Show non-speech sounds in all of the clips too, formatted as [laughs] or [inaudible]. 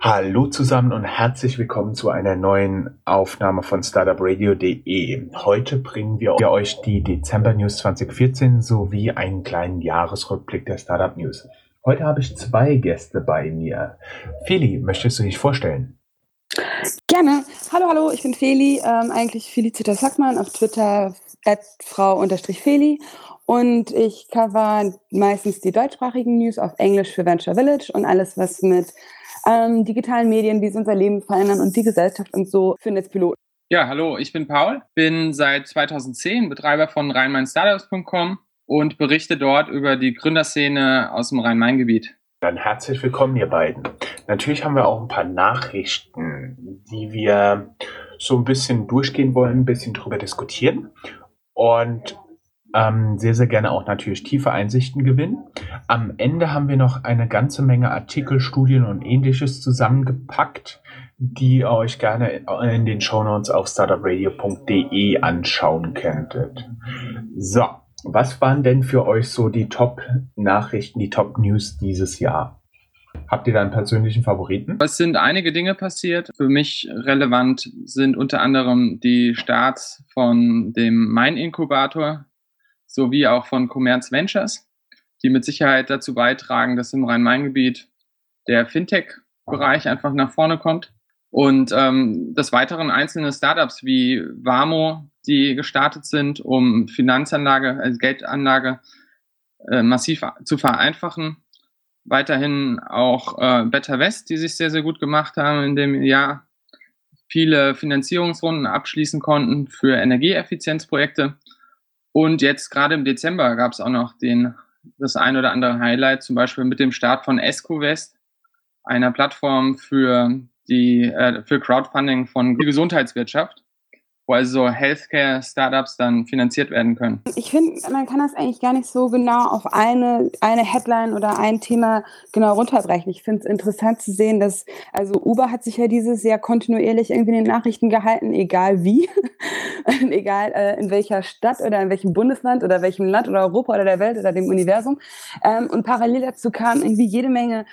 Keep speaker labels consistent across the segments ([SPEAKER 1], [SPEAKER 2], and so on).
[SPEAKER 1] Hallo zusammen und herzlich willkommen zu einer neuen Aufnahme von startupradio.de. Heute bringen wir euch die Dezember News 2014 sowie einen kleinen Jahresrückblick der Startup News. Heute habe ich zwei Gäste bei mir. Feli, möchtest du dich vorstellen?
[SPEAKER 2] Gerne. Hallo, hallo, ich bin Feli, ähm, eigentlich Felicita Sackmann, auf Twitter frau-feli und ich cover meistens die deutschsprachigen News auf Englisch für Venture Village und alles, was mit ähm, digitalen Medien, wie sie unser Leben verändern und die Gesellschaft und so für Netzpiloten.
[SPEAKER 3] Ja, hallo, ich bin Paul, bin seit 2010 Betreiber von rheinmain-startups.com und berichte dort über die Gründerszene aus dem Rhein-Main-Gebiet.
[SPEAKER 1] Dann herzlich willkommen, ihr beiden. Natürlich haben wir auch ein paar Nachrichten, die wir so ein bisschen durchgehen wollen, ein bisschen drüber diskutieren. Und ähm, sehr, sehr gerne auch natürlich tiefe Einsichten gewinnen. Am Ende haben wir noch eine ganze Menge Artikel, Studien und ähnliches zusammengepackt, die ihr euch gerne in den Shownotes auf startupradio.de anschauen könntet. So, was waren denn für euch so die Top-Nachrichten, die Top-News dieses Jahr? Habt ihr da einen persönlichen Favoriten?
[SPEAKER 3] Es sind einige Dinge passiert. Für mich relevant sind unter anderem die Starts von dem Mein-Inkubator, sowie auch von Commerz Ventures, die mit Sicherheit dazu beitragen, dass im Rhein-Main-Gebiet der Fintech-Bereich einfach nach vorne kommt. Und ähm, des Weiteren einzelne Startups wie Vamo, die gestartet sind, um Finanzanlage, also Geldanlage äh, massiv zu vereinfachen. Weiterhin auch äh, Better West, die sich sehr, sehr gut gemacht haben in dem Jahr. Viele Finanzierungsrunden abschließen konnten für Energieeffizienzprojekte. Und jetzt gerade im Dezember gab es auch noch den, das ein oder andere Highlight, zum Beispiel mit dem Start von ESCOVest, einer Plattform für die äh, für Crowdfunding von Gesundheitswirtschaft wo also Healthcare-Startups dann finanziert werden können?
[SPEAKER 2] Ich finde, man kann das eigentlich gar nicht so genau auf eine, eine Headline oder ein Thema genau runterbrechen. Ich finde es interessant zu sehen, dass, also Uber hat sich ja dieses Jahr kontinuierlich irgendwie in den Nachrichten gehalten, egal wie, [laughs] egal äh, in welcher Stadt oder in welchem Bundesland oder welchem Land oder Europa oder der Welt oder dem Universum. Ähm, und parallel dazu kam irgendwie jede Menge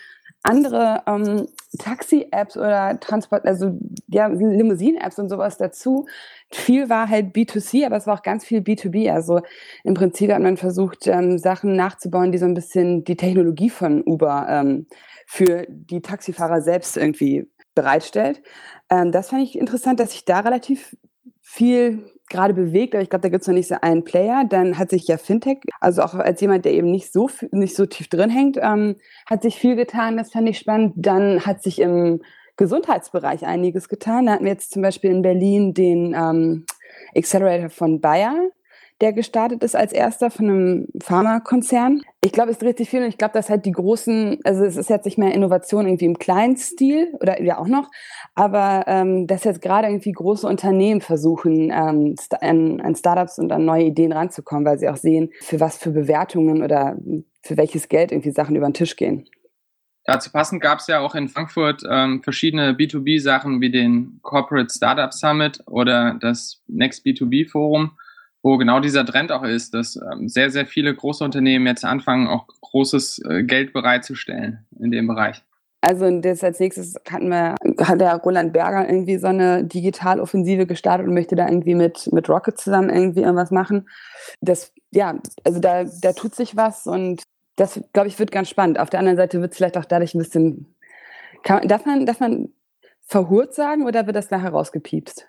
[SPEAKER 2] andere ähm, Taxi-Apps oder Transport, also ja, Limousinen-Apps und sowas dazu. Viel war halt B2C, aber es war auch ganz viel B2B. Also im Prinzip hat man versucht, ähm, Sachen nachzubauen, die so ein bisschen die Technologie von Uber ähm, für die Taxifahrer selbst irgendwie bereitstellt. Ähm, das fand ich interessant, dass sich da relativ viel gerade bewegt, aber ich glaube, da gibt es noch nicht so einen Player. Dann hat sich ja Fintech, also auch als jemand, der eben nicht so nicht so tief drin hängt, ähm, hat sich viel getan. Das fand ich spannend. Dann hat sich im Gesundheitsbereich einiges getan. Da hatten wir jetzt zum Beispiel in Berlin den ähm, Accelerator von Bayer der gestartet ist als erster von einem Pharmakonzern. Ich glaube, es dreht sich viel und ich glaube, dass halt die großen, also es ist jetzt nicht mehr Innovation irgendwie im kleinen Stil oder ja auch noch, aber ähm, dass jetzt gerade irgendwie große Unternehmen versuchen, ähm, an, an Startups und an neue Ideen ranzukommen, weil sie auch sehen, für was für Bewertungen oder für welches Geld irgendwie Sachen über den Tisch gehen.
[SPEAKER 3] Dazu passend gab es ja auch in Frankfurt ähm, verschiedene B2B-Sachen wie den Corporate Startup Summit oder das Next B2B Forum, wo genau dieser Trend auch ist, dass ähm, sehr, sehr viele große Unternehmen jetzt anfangen, auch großes äh, Geld bereitzustellen in dem Bereich.
[SPEAKER 2] Also das als nächstes hatten wir, hat der Roland Berger irgendwie so eine Digitaloffensive gestartet und möchte da irgendwie mit, mit Rocket zusammen irgendwie irgendwas machen. Das, ja, also da, da tut sich was und das, glaube ich, wird ganz spannend. Auf der anderen Seite wird es vielleicht auch dadurch ein bisschen, kann, darf man, darf man verhurt sagen oder wird das nachher rausgepiepst?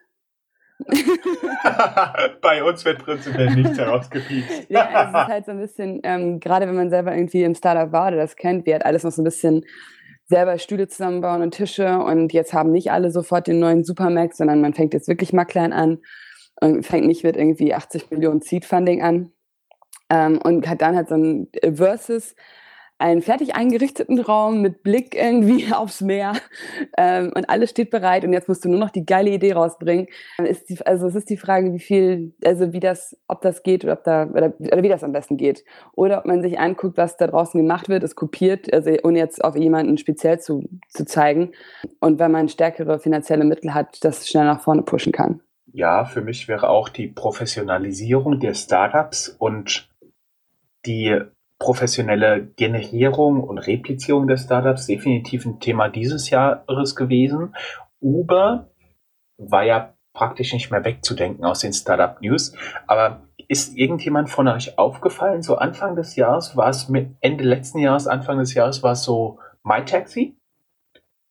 [SPEAKER 2] [laughs] [laughs]
[SPEAKER 1] Bei uns wird prinzipiell nichts herausgepiept. [laughs]
[SPEAKER 2] ja, es ist halt so ein bisschen, ähm, gerade wenn man selber irgendwie im Startup war oder das kennt, wie halt alles noch so ein bisschen selber Stühle zusammenbauen und Tische und jetzt haben nicht alle sofort den neuen Supermax, sondern man fängt jetzt wirklich mal klein an und fängt nicht mit irgendwie 80 Millionen Seed Funding an ähm, und hat dann halt so ein Versus einen fertig eingerichteten Raum mit Blick irgendwie [laughs] aufs Meer ähm, und alles steht bereit und jetzt musst du nur noch die geile Idee rausbringen. Ist die, also es ist die Frage, wie viel, also wie das, ob das geht oder ob da oder, oder wie das am besten geht oder ob man sich anguckt, was da draußen gemacht wird, es kopiert, also ohne jetzt auf jemanden speziell zu, zu zeigen und wenn man stärkere finanzielle Mittel hat, das schnell nach vorne pushen kann.
[SPEAKER 1] Ja, für mich wäre auch die Professionalisierung der Startups und die professionelle Generierung und Replizierung des Startups definitiv ein Thema dieses Jahres gewesen. Uber war ja praktisch nicht mehr wegzudenken aus den Startup News. Aber ist irgendjemand von euch aufgefallen? So Anfang des Jahres war es mit Ende letzten Jahres, Anfang des Jahres war es so MyTaxi.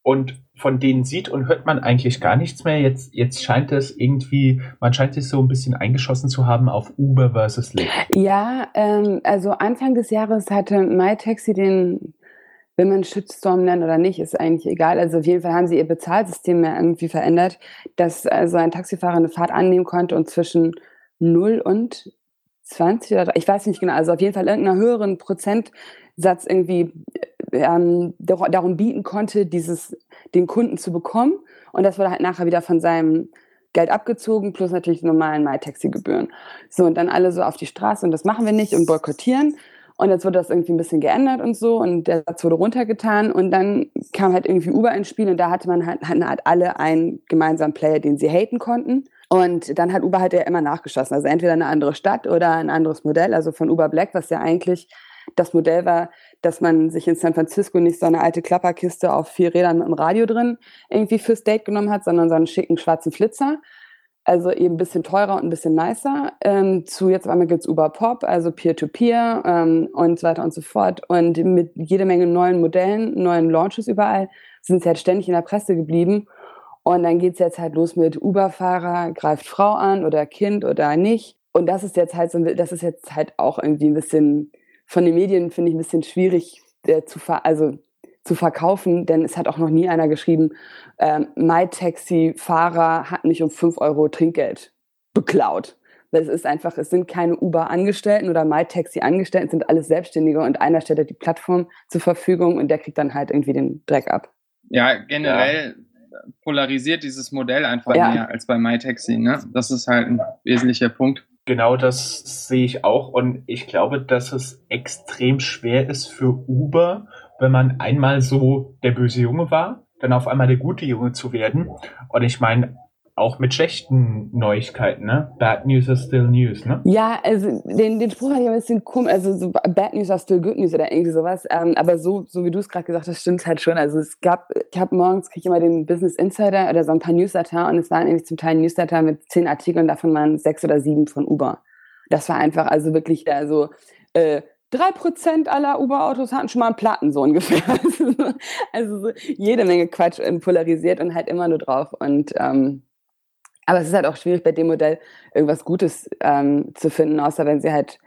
[SPEAKER 1] Und von denen sieht und hört man eigentlich gar nichts mehr. Jetzt, jetzt scheint es irgendwie, man scheint sich so ein bisschen eingeschossen zu haben auf Uber versus Lyft.
[SPEAKER 2] Ja, ähm, also Anfang des Jahres hatte MyTaxi den, wenn man Shitstorm nennt oder nicht, ist eigentlich egal. Also auf jeden Fall haben sie ihr Bezahlsystem mehr irgendwie verändert, dass also ein Taxifahrer eine Fahrt annehmen konnte und zwischen 0 und 20 oder ich weiß nicht genau, also auf jeden Fall irgendeiner höheren Prozentsatz irgendwie ähm, darum bieten konnte, dieses den Kunden zu bekommen. Und das wurde halt nachher wieder von seinem Geld abgezogen, plus natürlich normalen MyTaxi-Gebühren. So, und dann alle so auf die Straße und das machen wir nicht und boykottieren. Und jetzt wurde das irgendwie ein bisschen geändert und so und der Satz wurde runtergetan und dann kam halt irgendwie Uber ins Spiel und da hatte man halt, halt alle einen gemeinsamen Player, den sie haten konnten. Und dann hat Uber halt ja immer nachgeschossen. Also entweder eine andere Stadt oder ein anderes Modell, also von Uber Black, was ja eigentlich das Modell war, dass man sich in San Francisco nicht so eine alte Klapperkiste auf vier Rädern mit dem Radio drin irgendwie fürs Date genommen hat, sondern so einen schicken schwarzen Flitzer. Also eben ein bisschen teurer und ein bisschen nicer. Ähm, zu jetzt einmal gibt's Uber Pop, also Peer-to-Peer -Peer, ähm, und so weiter und so fort. Und mit jede Menge neuen Modellen, neuen Launches überall, sind sie halt ständig in der Presse geblieben. Und dann geht's jetzt halt los mit Uber-Fahrer, greift Frau an oder Kind oder nicht. Und das ist jetzt halt so, das ist jetzt halt auch irgendwie ein bisschen von den Medien finde ich ein bisschen schwierig äh, zu, ver also, zu verkaufen, denn es hat auch noch nie einer geschrieben, ähm, MyTaxi-Fahrer hat mich um 5 Euro Trinkgeld beklaut. Es ist einfach, es sind keine Uber-Angestellten oder MyTaxi-Angestellten, es sind alles Selbstständige und einer stellt halt die Plattform zur Verfügung und der kriegt dann halt irgendwie den Dreck ab.
[SPEAKER 3] Ja, generell ja. polarisiert dieses Modell einfach ja. mehr als bei MyTaxi. Ne? Das ist halt ein wesentlicher Punkt.
[SPEAKER 1] Genau das sehe ich auch und ich glaube, dass es extrem schwer ist für Uber, wenn man einmal so der böse Junge war, dann auf einmal der gute Junge zu werden. Und ich meine, auch mit schlechten Neuigkeiten, ne? Bad news are still news, ne?
[SPEAKER 2] Ja, also den, den Spruch hatte ich ein bisschen komisch, also so bad news are still good news oder irgendwie sowas. Ähm, aber so, so wie du es gerade gesagt hast, stimmt halt schon. Also es gab, ich habe morgens kriege ich immer den Business Insider oder so ein paar Newsletter und es waren irgendwie zum Teil Newsletter mit zehn Artikeln, davon waren sechs oder sieben von Uber. Das war einfach also wirklich also äh, drei Prozent aller Uber-Autos hatten schon mal einen Platten, so ungefähr. [laughs] also so jede Menge Quatsch polarisiert und halt immer nur drauf. Und ähm, aber es ist halt auch schwierig bei dem Modell irgendwas Gutes ähm, zu finden, außer wenn sie halt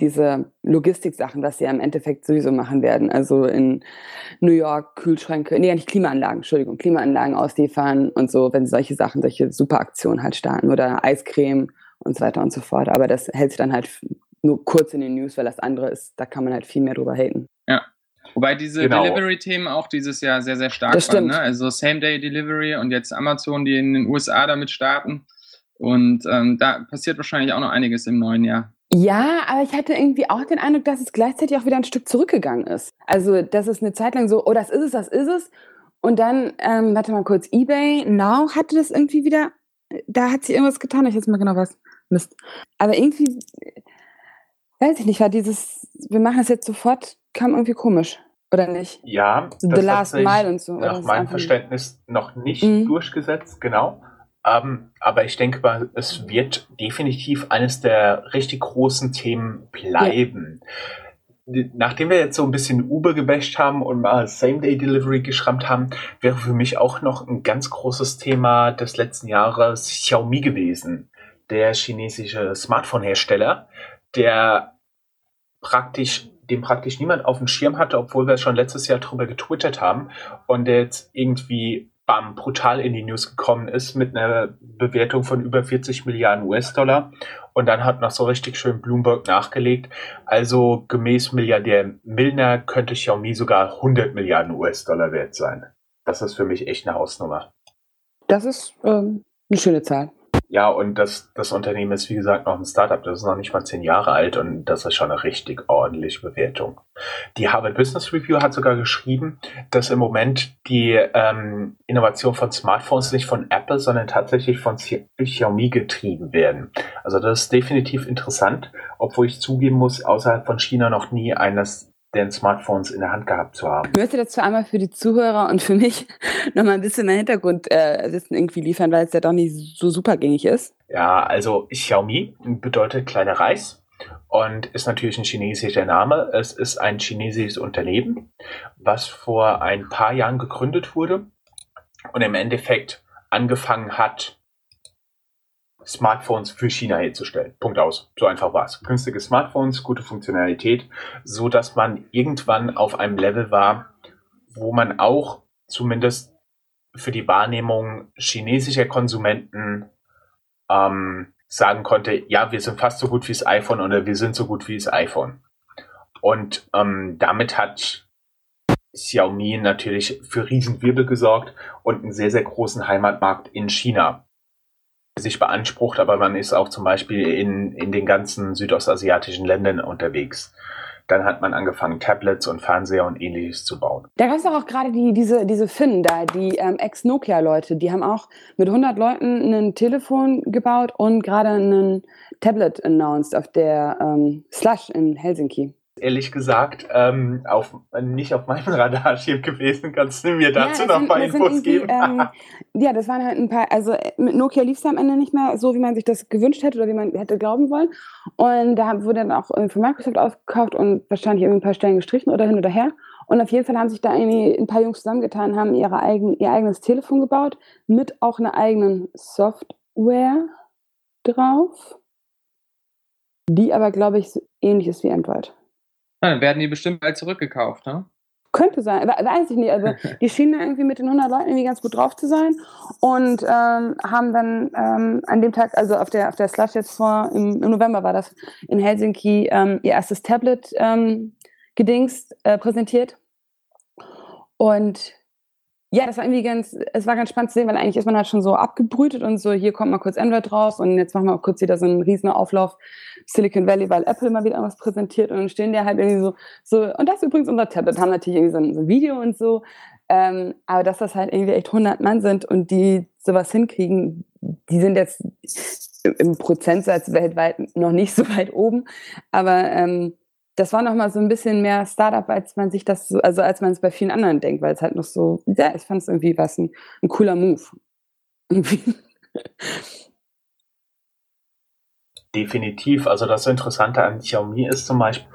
[SPEAKER 2] diese Logistik-Sachen, was sie ja im Endeffekt sowieso machen werden. Also in New York Kühlschränke, nee, nicht Klimaanlagen, Entschuldigung, Klimaanlagen ausliefern und so, wenn sie solche Sachen, solche Superaktionen halt starten oder Eiscreme und so weiter und so fort. Aber das hält sich dann halt nur kurz in den News, weil das andere ist, da kann man halt viel mehr drüber haten.
[SPEAKER 3] Ja. Wobei diese genau. Delivery-Themen auch dieses Jahr sehr, sehr stark das waren. Ne? Also Same-Day-Delivery und jetzt Amazon, die in den USA damit starten. Und ähm, da passiert wahrscheinlich auch noch einiges im neuen Jahr.
[SPEAKER 2] Ja, aber ich hatte irgendwie auch den Eindruck, dass es gleichzeitig auch wieder ein Stück zurückgegangen ist. Also, dass es eine Zeit lang so, oh, das ist es, das ist es. Und dann, ähm, warte mal kurz, eBay Now hatte das irgendwie wieder, da hat sie irgendwas getan, ich weiß mal genau was. Mist. Aber irgendwie, weiß ich nicht, war dieses, wir machen das jetzt sofort, kam irgendwie komisch. Oder nicht?
[SPEAKER 1] Ja,
[SPEAKER 2] The Last Mile und so.
[SPEAKER 1] Nach meinem Verständnis noch nicht mhm. durchgesetzt, genau. Ähm, aber ich denke mal, es wird definitiv eines der richtig großen Themen bleiben. Ja. Nachdem wir jetzt so ein bisschen Uber gebasht haben und mal Same-Day-Delivery geschrammt haben, wäre für mich auch noch ein ganz großes Thema des letzten Jahres Xiaomi gewesen. Der chinesische Smartphone-Hersteller, der praktisch den praktisch niemand auf dem Schirm hatte, obwohl wir schon letztes Jahr drüber getwittert haben und der jetzt irgendwie bam, brutal in die News gekommen ist mit einer Bewertung von über 40 Milliarden US-Dollar. Und dann hat noch so richtig schön Bloomberg nachgelegt. Also gemäß Milliardär Milner könnte Xiaomi sogar 100 Milliarden US-Dollar wert sein. Das ist für mich echt eine Hausnummer.
[SPEAKER 2] Das ist ähm, eine schöne Zahl.
[SPEAKER 1] Ja, und das, das Unternehmen ist, wie gesagt, noch ein Startup. Das ist noch nicht mal zehn Jahre alt und das ist schon eine richtig ordentliche Bewertung. Die Harvard Business Review hat sogar geschrieben, dass im Moment die ähm, Innovation von Smartphones nicht von Apple, sondern tatsächlich von Xiaomi getrieben werden. Also das ist definitiv interessant, obwohl ich zugeben muss, außerhalb von China noch nie eines den Smartphones in der Hand gehabt zu haben.
[SPEAKER 2] Ich möchte dazu einmal für die Zuhörer und für mich [laughs] nochmal ein bisschen mehr Hintergrundwissen äh, irgendwie liefern, weil es ja doch nicht so super gängig ist.
[SPEAKER 1] Ja, also Xiaomi bedeutet kleiner Reis und ist natürlich ein chinesischer Name. Es ist ein chinesisches Unternehmen, was vor ein paar Jahren gegründet wurde und im Endeffekt angefangen hat, Smartphones für China herzustellen. Punkt aus. So einfach war es. Günstige Smartphones, gute Funktionalität, so dass man irgendwann auf einem Level war, wo man auch zumindest für die Wahrnehmung chinesischer Konsumenten ähm, sagen konnte, ja, wir sind fast so gut wie das iPhone oder wir sind so gut wie das iPhone. Und ähm, damit hat Xiaomi natürlich für Riesenwirbel gesorgt und einen sehr, sehr großen Heimatmarkt in China sich beansprucht, aber man ist auch zum Beispiel in, in den ganzen südostasiatischen Ländern unterwegs. Dann hat man angefangen, Tablets und Fernseher und ähnliches zu bauen.
[SPEAKER 2] Da gab es auch gerade die, diese, diese Finnen da, die ähm, Ex-Nokia-Leute, die haben auch mit 100 Leuten ein Telefon gebaut und gerade ein Tablet announced auf der ähm, Slush in Helsinki
[SPEAKER 1] ehrlich gesagt ähm, auf, nicht auf meinem [laughs] Radarschirm gewesen. Kannst du mir dazu ja, noch ein paar Infos geben?
[SPEAKER 2] Ähm, ja, das waren halt ein paar, also mit Nokia lief es am Ende nicht mehr so, wie man sich das gewünscht hätte oder wie man hätte glauben wollen. Und da wurde dann auch von Microsoft aufgekauft und wahrscheinlich irgendwie ein paar Stellen gestrichen oder hin oder her. Und auf jeden Fall haben sich da irgendwie ein paar Jungs zusammengetan, haben ihre eigen, ihr eigenes Telefon gebaut, mit auch einer eigenen Software drauf, die aber, glaube ich, so ähnlich ist wie Android.
[SPEAKER 3] Ja, dann werden die bestimmt bald zurückgekauft, ne?
[SPEAKER 2] Könnte sein, weiß ich nicht. Also [laughs] die schienen irgendwie mit den 100 Leuten irgendwie ganz gut drauf zu sein und ähm, haben dann ähm, an dem Tag, also auf der auf der Slush jetzt vor im, im November war das in Helsinki ähm, ihr erstes Tablet ähm, gedingst äh, präsentiert und ja, das war irgendwie ganz, es war ganz spannend zu sehen, weil eigentlich ist man halt schon so abgebrütet und so, hier kommt mal kurz Android raus und jetzt machen wir auch kurz wieder so einen riesen Auflauf. Silicon Valley, weil Apple mal wieder was präsentiert und dann stehen die halt irgendwie so, so, und das ist übrigens unser Tablet, haben natürlich irgendwie so ein, so ein Video und so, ähm, aber dass das halt irgendwie echt 100 Mann sind und die sowas hinkriegen, die sind jetzt im Prozentsatz weltweit noch nicht so weit oben, aber ähm, das war noch mal so ein bisschen mehr Startup, als man sich das, so, also als man es bei vielen anderen denkt, weil es halt noch so, ja, ich fand es irgendwie was ein, ein cooler Move.
[SPEAKER 1] Definitiv. Also das Interessante an Xiaomi ist zum Beispiel,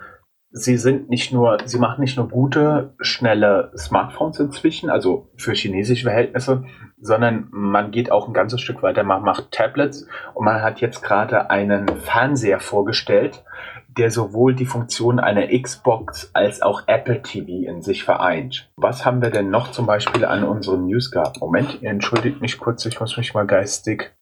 [SPEAKER 1] sie sind nicht nur, sie machen nicht nur gute, schnelle Smartphones inzwischen, also für chinesische Verhältnisse, sondern man geht auch ein ganzes Stück weiter, man macht Tablets und man hat jetzt gerade einen Fernseher vorgestellt, der sowohl die Funktion einer Xbox als auch Apple TV in sich vereint. Was haben wir denn noch zum Beispiel an unseren News gehabt? Moment, entschuldigt mich kurz, ich muss mich mal geistig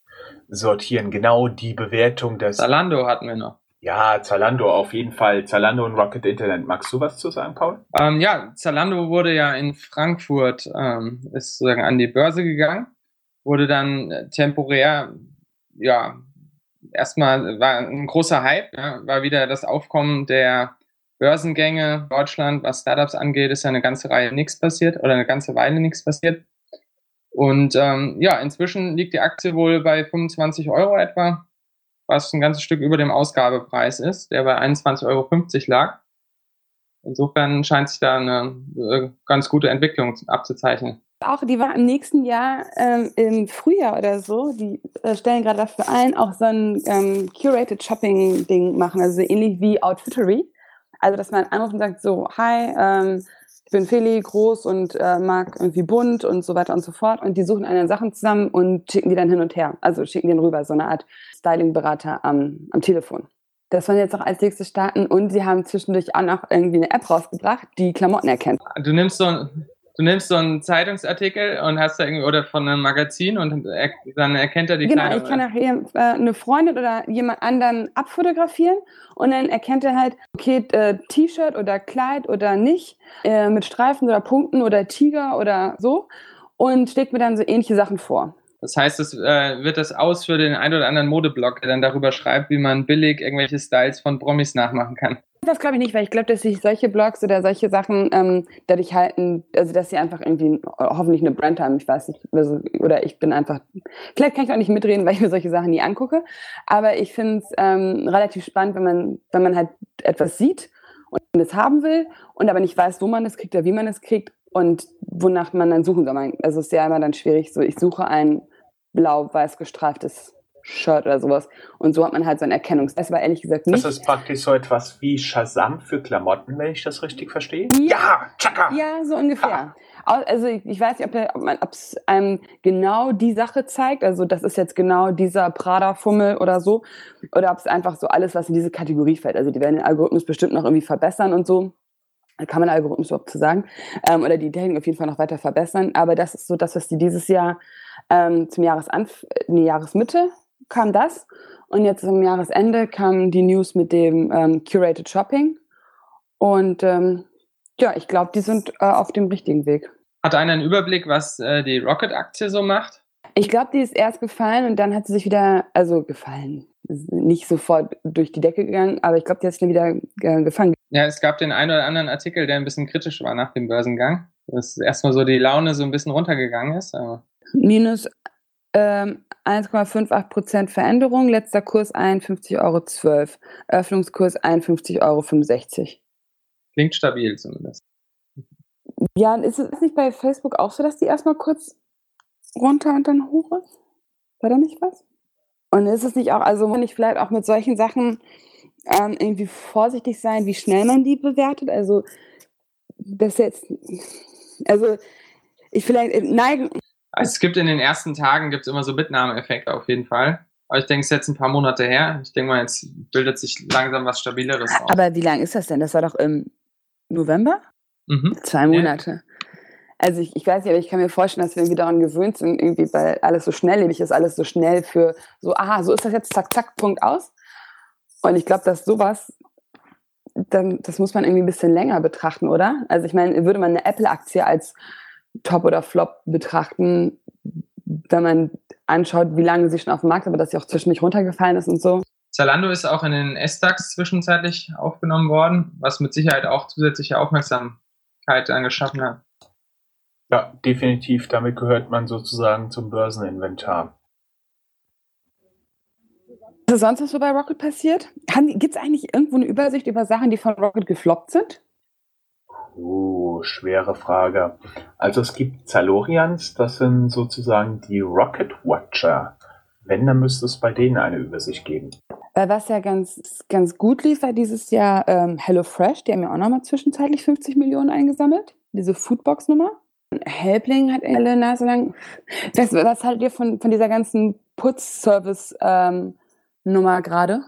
[SPEAKER 1] sortieren. Genau die Bewertung des.
[SPEAKER 3] Zalando hatten wir noch.
[SPEAKER 1] Ja, Zalando auf jeden Fall. Zalando und Rocket Internet. Magst du was zu sagen, Paul?
[SPEAKER 3] Ähm, ja, Zalando wurde ja in Frankfurt, ähm, ist sozusagen an die Börse gegangen, wurde dann temporär, ja, erstmal war ein großer Hype, ja, war wieder das Aufkommen der Börsengänge Deutschland, was Startups angeht, ist ja eine ganze Reihe nichts passiert oder eine ganze Weile nichts passiert. Und ähm, ja, inzwischen liegt die Aktie wohl bei 25 Euro etwa, was ein ganzes Stück über dem Ausgabepreis ist, der bei 21,50 Euro lag. Insofern scheint sich da eine äh, ganz gute Entwicklung abzuzeichnen.
[SPEAKER 2] Auch die war im nächsten Jahr ähm, im Frühjahr oder so, die äh, stellen gerade dafür ein, auch so ein ähm, Curated Shopping-Ding machen, also ähnlich wie Outfittery. Also, dass man anruft und sagt so, hi, ähm, ich bin Feli, groß und äh, mag irgendwie bunt und so weiter und so fort. Und die suchen eine Sachen zusammen und schicken die dann hin und her. Also schicken den rüber, so eine Art Styling-Berater am, am Telefon. Das wollen jetzt auch als nächstes starten und sie haben zwischendurch auch noch irgendwie eine App rausgebracht, die Klamotten erkennt.
[SPEAKER 3] Du nimmst so du nimmst so einen Zeitungsartikel und hast da irgendwie oder von einem Magazin und er, dann erkennt er die
[SPEAKER 2] genau, Genau, ich kann nachher äh, eine Freundin oder jemand anderen abfotografieren und dann erkennt er halt, okay, äh, T-Shirt oder Kleid oder nicht, äh, mit Streifen oder Punkten oder Tiger oder so und schlägt mir dann so ähnliche Sachen vor.
[SPEAKER 3] Das heißt, es äh, wird das aus für den ein oder anderen Modeblog, der dann darüber schreibt, wie man billig irgendwelche Styles von Promis nachmachen kann.
[SPEAKER 2] Das glaube ich nicht, weil ich glaube, dass sich solche Blogs oder solche Sachen ähm, dadurch halten, also dass sie einfach irgendwie hoffentlich eine Brand haben. Ich weiß nicht, also, oder ich bin einfach, vielleicht kann ich auch nicht mitreden, [laughs] weil ich mir solche Sachen nie angucke. Aber ich finde es ähm, relativ spannend, wenn man, wenn man halt etwas sieht und es haben will und aber nicht weiß, wo man es kriegt oder wie man es kriegt und wonach man dann suchen soll. Also es ist ja immer dann schwierig, so ich suche ein blau-weiß gestreiftes Shirt oder sowas. Und so hat man halt so ein Erkennungs. Das war ehrlich gesagt nicht.
[SPEAKER 1] Das ist praktisch so etwas wie Shazam für Klamotten, wenn ich das richtig verstehe.
[SPEAKER 2] Ja, Chaka! Ja, so ungefähr. Ah. Also ich, weiß nicht, ob es einem genau die Sache zeigt, also das ist jetzt genau dieser Prada-Fummel oder so, oder ob es einfach so alles, was in diese Kategorie fällt. Also die werden den Algorithmus bestimmt noch irgendwie verbessern und so kann man Algorithmus überhaupt zu sagen, ähm, oder die Technik auf jeden Fall noch weiter verbessern. Aber das ist so das, was die dieses Jahr ähm, zum Jahresanf nee, Jahresmitte kam das. Und jetzt am Jahresende kam die News mit dem ähm, Curated Shopping. Und ähm, ja, ich glaube, die sind äh, auf dem richtigen Weg.
[SPEAKER 3] Hat einer einen Überblick, was äh, die Rocket-Aktie so macht?
[SPEAKER 2] Ich glaube, die ist erst gefallen und dann hat sie sich wieder, also gefallen, nicht sofort durch die Decke gegangen, aber ich glaube, die hat sich wieder äh, gefangen.
[SPEAKER 3] Ja, es gab den einen oder anderen Artikel, der ein bisschen kritisch war nach dem Börsengang. Dass erstmal so die Laune so ein bisschen runtergegangen ist.
[SPEAKER 2] Minus ähm, 1,58 Prozent Veränderung, letzter Kurs 51,12 Euro, Öffnungskurs 51,65 Euro.
[SPEAKER 3] Klingt stabil zumindest.
[SPEAKER 2] Ja, ist es nicht bei Facebook auch so, dass die erstmal kurz runter und dann hoch ist? War da nicht was? Und ist es nicht auch, also muss ich vielleicht auch mit solchen Sachen ähm, irgendwie vorsichtig sein, wie schnell man die bewertet? Also, das jetzt, also, ich vielleicht äh, neige.
[SPEAKER 3] Also es gibt in den ersten Tagen gibt's immer so Mitnahmeeffekte auf jeden Fall. Aber ich denke, es ist jetzt ein paar Monate her. Ich denke mal, jetzt bildet sich langsam was Stabileres
[SPEAKER 2] auf. Aber wie lange ist das denn? Das war doch im November? Mhm. Zwei Monate. Ja. Also ich, ich weiß nicht, aber ich kann mir vorstellen, dass wir irgendwie daran gewöhnt sind, irgendwie, weil alles so schnelllebig ist, alles so schnell für so, aha, so ist das jetzt, zack, zack, Punkt aus. Und ich glaube, dass sowas, dann, das muss man irgendwie ein bisschen länger betrachten, oder? Also ich meine, würde man eine Apple-Aktie als Top oder Flop betrachten, wenn man anschaut, wie lange sie schon auf dem Markt ist, aber dass sie auch zwischendurch runtergefallen ist und so.
[SPEAKER 3] Zalando ist auch in den S-DAX zwischenzeitlich aufgenommen worden, was mit Sicherheit auch zusätzliche Aufmerksamkeit angeschaffen hat.
[SPEAKER 1] Ja, definitiv. Damit gehört man sozusagen zum Börseninventar.
[SPEAKER 2] Was ist sonst noch so bei Rocket passiert? Gibt es eigentlich irgendwo eine Übersicht über Sachen, die von Rocket gefloppt sind?
[SPEAKER 1] Schwere Frage. Also es gibt Zalorians, das sind sozusagen die Rocket Watcher. Wenn, dann müsste es bei denen eine Übersicht geben.
[SPEAKER 2] Was ja ganz, ganz gut lief, war dieses Jahr ähm, HelloFresh. Die haben ja auch nochmal zwischenzeitlich 50 Millionen eingesammelt. Diese Foodbox-Nummer. Helpling hat eine Nase lang. Was, was haltet ihr von, von dieser ganzen Putzservice-Nummer ähm, gerade?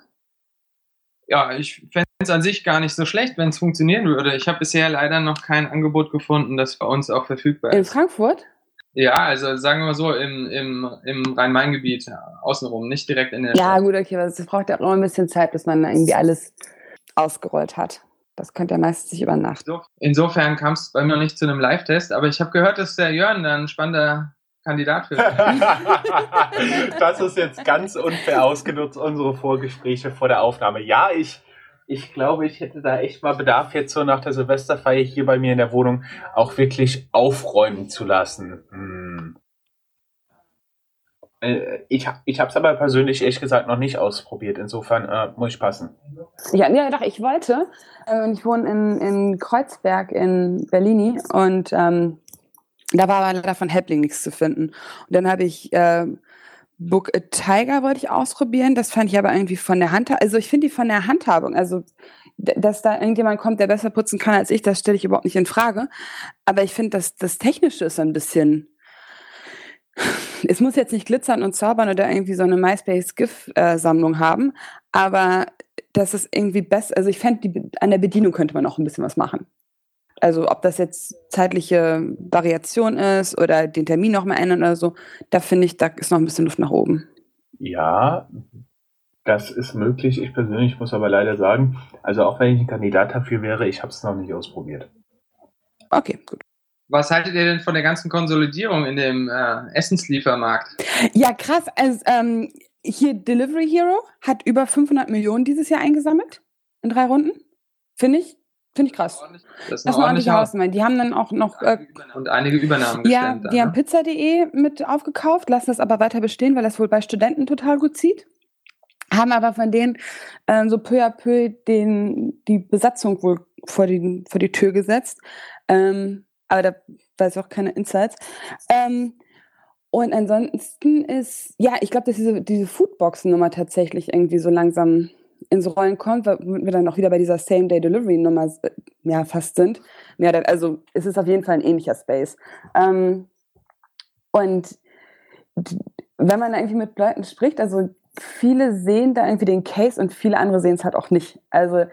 [SPEAKER 3] Ja, ich fände es an sich gar nicht so schlecht, wenn es funktionieren würde. Ich habe bisher leider noch kein Angebot gefunden, das bei uns auch verfügbar ist.
[SPEAKER 2] In Frankfurt?
[SPEAKER 3] Ja, also sagen wir mal so, im, im, im Rhein-Main-Gebiet außenrum, nicht direkt in der
[SPEAKER 2] Ja, Stadt. gut, okay, aber es braucht ja auch ein bisschen Zeit, bis man irgendwie alles ausgerollt hat. Das könnte ja meistens sich über Nacht.
[SPEAKER 3] Insofern kam es bei mir noch nicht zu einem Live-Test, aber ich habe gehört, dass der Jörn da ein spannender Kandidat wird. [laughs]
[SPEAKER 1] das ist jetzt ganz unfair ausgenutzt, unsere Vorgespräche vor der Aufnahme. Ja, ich, ich glaube, ich hätte da echt mal Bedarf, jetzt so nach der Silvesterfeier hier bei mir in der Wohnung auch wirklich aufräumen zu lassen. Hm. Äh, ich, ich habe es aber persönlich ehrlich gesagt noch nicht ausprobiert. Insofern äh, muss ich passen.
[SPEAKER 2] Ja, ja, doch, ich wollte. Äh, ich wohne in, in Kreuzberg in Berlini und ähm, da war aber leider von Helpling nichts zu finden. Und dann habe ich äh, Book a Tiger wollte ich ausprobieren. Das fand ich aber irgendwie von der Hand. Also ich finde die von der Handhabung, also dass da irgendjemand kommt, der besser putzen kann als ich, das stelle ich überhaupt nicht in Frage. Aber ich finde, dass das Technische ist ein bisschen es muss jetzt nicht glitzern und zaubern oder irgendwie so eine MySpace-GIF-Sammlung haben, aber das ist irgendwie besser. Also ich fände, an der Bedienung könnte man auch ein bisschen was machen. Also ob das jetzt zeitliche Variation ist oder den Termin nochmal ändern oder so, da finde ich, da ist noch ein bisschen Luft nach oben.
[SPEAKER 1] Ja, das ist möglich. Ich persönlich muss aber leider sagen, also auch wenn ich ein Kandidat dafür wäre, ich habe es noch nicht ausprobiert.
[SPEAKER 2] Okay, gut.
[SPEAKER 3] Was haltet ihr denn von der ganzen Konsolidierung in dem äh, Essensliefermarkt?
[SPEAKER 2] Ja, krass. Also, ähm, hier Delivery Hero hat über 500 Millionen dieses Jahr eingesammelt in drei Runden. Finde ich, finde ich krass.
[SPEAKER 3] Das ist
[SPEAKER 2] Das eine ordentliche Hausnummer. Die haben dann auch noch äh,
[SPEAKER 3] und einige Übernahmen
[SPEAKER 2] Ja, die
[SPEAKER 3] dann,
[SPEAKER 2] haben
[SPEAKER 3] ne?
[SPEAKER 2] Pizza.de mit aufgekauft, lassen das aber weiter bestehen, weil das wohl bei Studenten total gut zieht. Haben aber von denen ähm, so peu à peu den, die Besatzung wohl vor die, vor die Tür gesetzt. Ähm, aber da weiß ich auch keine Insights. Ähm, und ansonsten ist, ja, ich glaube, dass diese, diese Foodboxen-Nummer tatsächlich irgendwie so langsam ins Rollen kommt, weil wir dann auch wieder bei dieser Same-Day-Delivery-Nummer äh, ja, fast sind. Ja, also es ist auf jeden Fall ein ähnlicher Space. Ähm, und wenn man irgendwie mit Leuten spricht, also viele sehen da irgendwie den Case und viele andere sehen es halt auch nicht. Also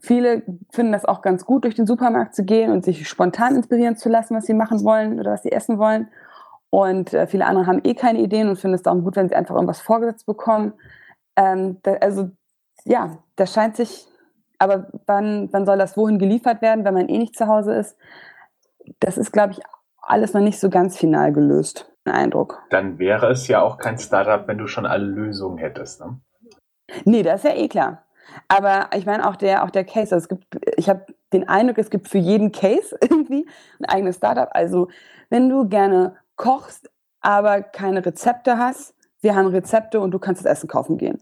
[SPEAKER 2] viele finden das auch ganz gut, durch den Supermarkt zu gehen und sich spontan inspirieren zu lassen, was sie machen wollen oder was sie essen wollen. Und äh, viele andere haben eh keine Ideen und finden es darum gut, wenn sie einfach irgendwas vorgesetzt bekommen. Ähm, da, also ja, das scheint sich, aber wann, wann soll das wohin geliefert werden, wenn man eh nicht zu Hause ist? Das ist, glaube ich, alles noch nicht so ganz final gelöst. Ein Eindruck.
[SPEAKER 1] Dann wäre es ja auch kein Startup, wenn du schon alle Lösungen hättest. Ne?
[SPEAKER 2] Nee, das ist ja eh klar. Aber ich meine auch der, auch der Case. Also es gibt, ich habe den Eindruck, es gibt für jeden Case [laughs] irgendwie ein eigenes Startup. Also wenn du gerne kochst, aber keine Rezepte hast, wir haben Rezepte und du kannst das Essen kaufen gehen.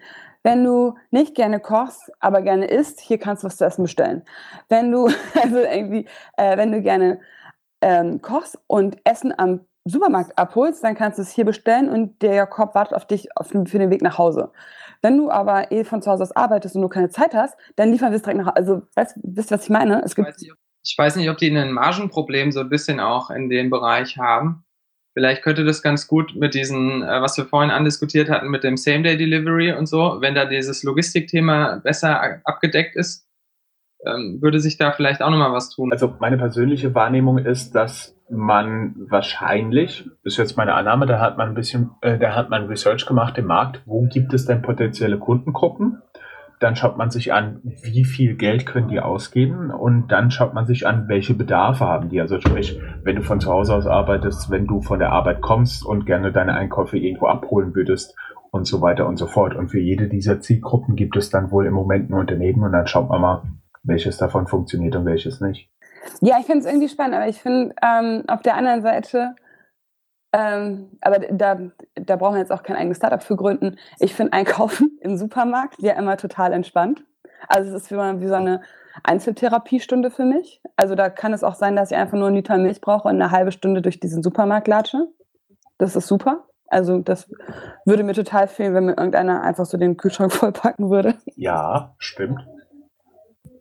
[SPEAKER 2] Wenn du nicht gerne kochst, aber gerne isst, hier kannst du was zu essen bestellen. Wenn du, [laughs] also irgendwie, äh, wenn du gerne ähm, kochst und Essen am Supermarkt abholst, dann kannst du es hier bestellen und der Korb wartet auf dich auf, für den Weg nach Hause. Wenn du aber eh von zu Hause aus arbeitest und du keine Zeit hast, dann liefern wir es direkt nach Hause. Also, weißt, wisst ihr, was ich meine? Es
[SPEAKER 3] Ich
[SPEAKER 2] gibt,
[SPEAKER 3] weiß, nicht, ob, ich weiß nicht, ob die ein Margenproblem so ein bisschen auch in dem Bereich haben. Vielleicht könnte das ganz gut mit diesen, äh, was wir vorhin andiskutiert hatten, mit dem Same-Day-Delivery und so, wenn da dieses Logistikthema besser abgedeckt ist, ähm, würde sich da vielleicht auch nochmal was tun.
[SPEAKER 1] Also meine persönliche Wahrnehmung ist, dass man wahrscheinlich, ist jetzt meine Annahme, da hat man ein bisschen, äh, da hat man Research gemacht im Markt, wo gibt es denn potenzielle Kundengruppen? Dann schaut man sich an, wie viel Geld können die ausgeben und dann schaut man sich an, welche Bedarfe haben die. Also sprich, wenn du von zu Hause aus arbeitest, wenn du von der Arbeit kommst und gerne deine Einkäufe irgendwo abholen würdest und so weiter und so fort. Und für jede dieser Zielgruppen gibt es dann wohl im Moment ein Unternehmen und dann schaut man mal, welches davon funktioniert und welches nicht.
[SPEAKER 2] ja, ich finde es irgendwie spannend, aber ich finde ähm, auf der anderen Seite, ähm, aber da, da brauchen wir jetzt auch kein eigenes Startup für gründen. Ich finde Einkaufen [laughs] im Supermarkt ja immer total entspannt. Also es ist wie, wie so eine Einzeltherapiestunde für mich. Also da kann es auch sein, dass ich einfach nur einen Liter Milch brauche und eine halbe Stunde durch diesen Supermarkt latsche. Das ist super. Also das würde mir total fehlen, wenn mir irgendeiner einfach so den Kühlschrank [laughs] vollpacken würde.
[SPEAKER 1] Ja, stimmt.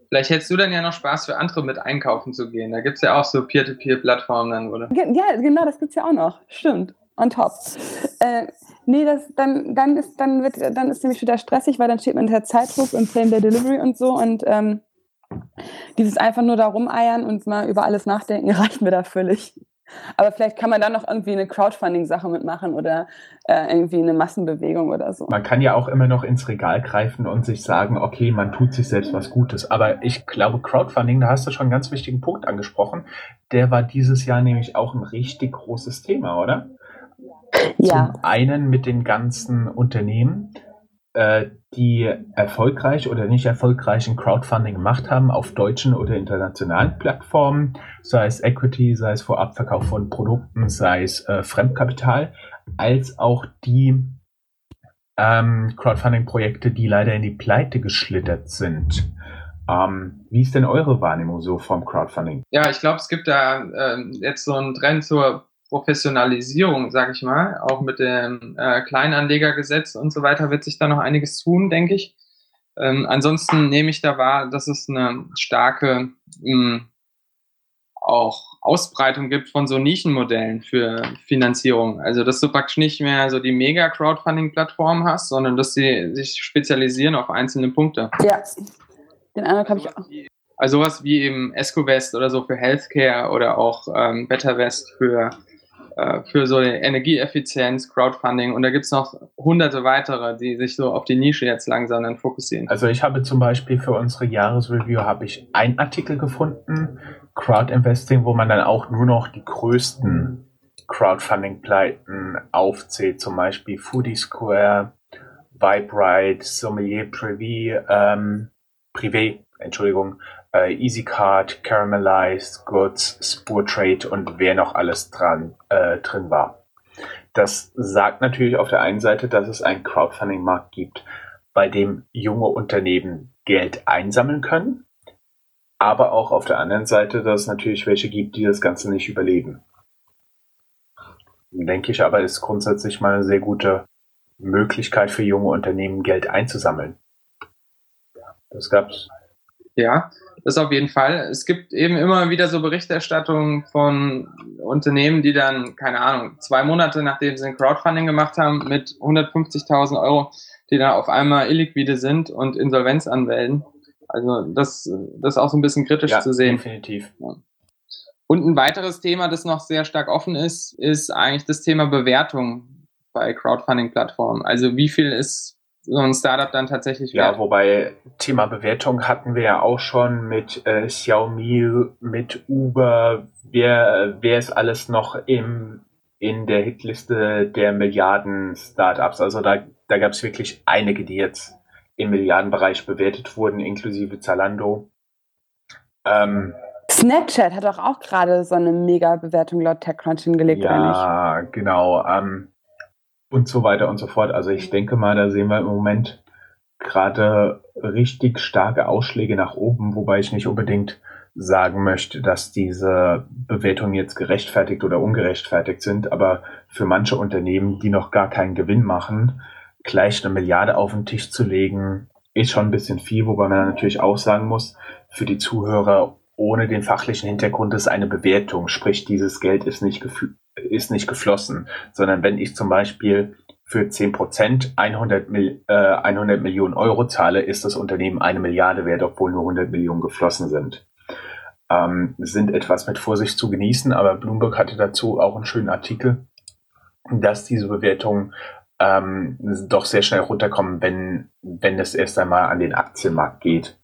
[SPEAKER 3] Vielleicht hättest du dann ja noch Spaß für andere mit einkaufen zu gehen. Da gibt's ja auch so Peer-to-Peer-Plattformen dann, oder?
[SPEAKER 2] Ja, genau, das gibt's ja auch noch. Stimmt. On top. Äh, nee, das, dann, dann, ist, dann, wird, dann ist nämlich wieder stressig, weil dann steht man unter Zeitdruck und Same Day Delivery und so. Und ähm, dieses einfach nur da rumeiern und mal über alles nachdenken, [laughs] reicht mir da völlig. Aber vielleicht kann man dann noch irgendwie eine Crowdfunding-Sache mitmachen oder äh, irgendwie eine Massenbewegung oder so.
[SPEAKER 1] Man kann ja auch immer noch ins Regal greifen und sich sagen, okay, man tut sich selbst was Gutes. Aber ich glaube, Crowdfunding, da hast du schon einen ganz wichtigen Punkt angesprochen. Der war dieses Jahr nämlich auch ein richtig großes Thema, oder?
[SPEAKER 2] Ja,
[SPEAKER 1] Zum einen mit den ganzen Unternehmen, äh, die erfolgreich oder nicht erfolgreich ein Crowdfunding gemacht haben auf deutschen oder internationalen Plattformen, sei es Equity, sei es Vorabverkauf von Produkten, sei es äh, Fremdkapital, als auch die ähm, Crowdfunding-Projekte, die leider in die Pleite geschlittert sind. Ähm, wie ist denn eure Wahrnehmung so vom Crowdfunding?
[SPEAKER 3] Ja, ich glaube, es gibt da ähm, jetzt so einen Trend zur Professionalisierung, sage ich mal. Auch mit dem äh, Kleinanlegergesetz und so weiter wird sich da noch einiges tun, denke ich. Ähm, ansonsten nehme ich da wahr, dass es eine starke mh, auch Ausbreitung gibt von so Nischenmodellen für Finanzierung. Also, dass du praktisch nicht mehr so die Mega-Crowdfunding-Plattform hast, sondern dass sie sich spezialisieren auf einzelne Punkte.
[SPEAKER 2] ja. Den Eindruck habe ich auch.
[SPEAKER 3] Also sowas wie eben EscoVest oder so für Healthcare oder auch ähm, BetterVest für, äh, für so Energieeffizienz, Crowdfunding. Und da gibt's noch hunderte weitere, die sich so auf die Nische jetzt langsam dann fokussieren.
[SPEAKER 1] Also ich habe zum Beispiel für unsere Jahresreview habe ich einen Artikel gefunden, Crowd Investing, wo man dann auch nur noch die größten Crowdfunding-Pleiten aufzählt, zum Beispiel Foodie Square, Vibe Sommelier Privé, ähm, Privé, Entschuldigung, EasyCard, Caramelized Goods, Spur Trade und wer noch alles dran äh, drin war. Das sagt natürlich auf der einen Seite, dass es einen Crowdfunding-Markt gibt, bei dem junge Unternehmen Geld einsammeln können, aber auch auf der anderen Seite, dass es natürlich welche gibt, die das Ganze nicht überleben. Denke ich aber, ist grundsätzlich mal eine sehr gute Möglichkeit für junge Unternehmen, Geld einzusammeln. Das gab's.
[SPEAKER 3] Ja, das auf jeden Fall. Es gibt eben immer wieder so Berichterstattungen von Unternehmen, die dann, keine Ahnung, zwei Monate nachdem sie ein Crowdfunding gemacht haben, mit 150.000 Euro, die dann auf einmal illiquide sind und Insolvenz anmelden. Also das, das ist auch so ein bisschen kritisch ja, zu sehen.
[SPEAKER 1] Definitiv. Ja.
[SPEAKER 3] Und ein weiteres Thema, das noch sehr stark offen ist, ist eigentlich das Thema Bewertung bei Crowdfunding-Plattformen. Also wie viel ist so ein Startup dann tatsächlich
[SPEAKER 1] wert? Ja, wobei Thema Bewertung hatten wir ja auch schon mit äh, Xiaomi, mit Uber. Wer, wer ist alles noch im, in der Hitliste der Milliarden Startups? Also da, da gab es wirklich einige, die jetzt im Milliardenbereich bewertet wurden, inklusive Zalando.
[SPEAKER 2] Ähm, Snapchat hat doch auch gerade so eine Mega-Bewertung laut TechCrunch hingelegt,
[SPEAKER 1] ja, oder nicht? Ja, genau. Ähm, und so weiter und so fort. Also ich denke mal, da sehen wir im Moment gerade richtig starke Ausschläge nach oben, wobei ich nicht unbedingt sagen möchte, dass diese Bewertungen jetzt gerechtfertigt oder ungerechtfertigt sind, aber für manche Unternehmen, die noch gar keinen Gewinn machen, gleich eine Milliarde auf den Tisch zu legen, ist schon ein bisschen viel, wobei man natürlich auch sagen muss, für die Zuhörer ohne den fachlichen Hintergrund ist eine Bewertung, sprich dieses Geld ist nicht, ist nicht geflossen, sondern wenn ich zum Beispiel für 10 Prozent 100, Mil äh, 100 Millionen Euro zahle, ist das Unternehmen eine Milliarde wert, obwohl nur 100 Millionen geflossen sind. Ähm, sind etwas mit Vorsicht zu genießen, aber Bloomberg hatte dazu auch einen schönen Artikel, dass diese Bewertungen ähm, doch sehr schnell runterkommen, wenn, wenn es erst einmal an den Aktienmarkt geht.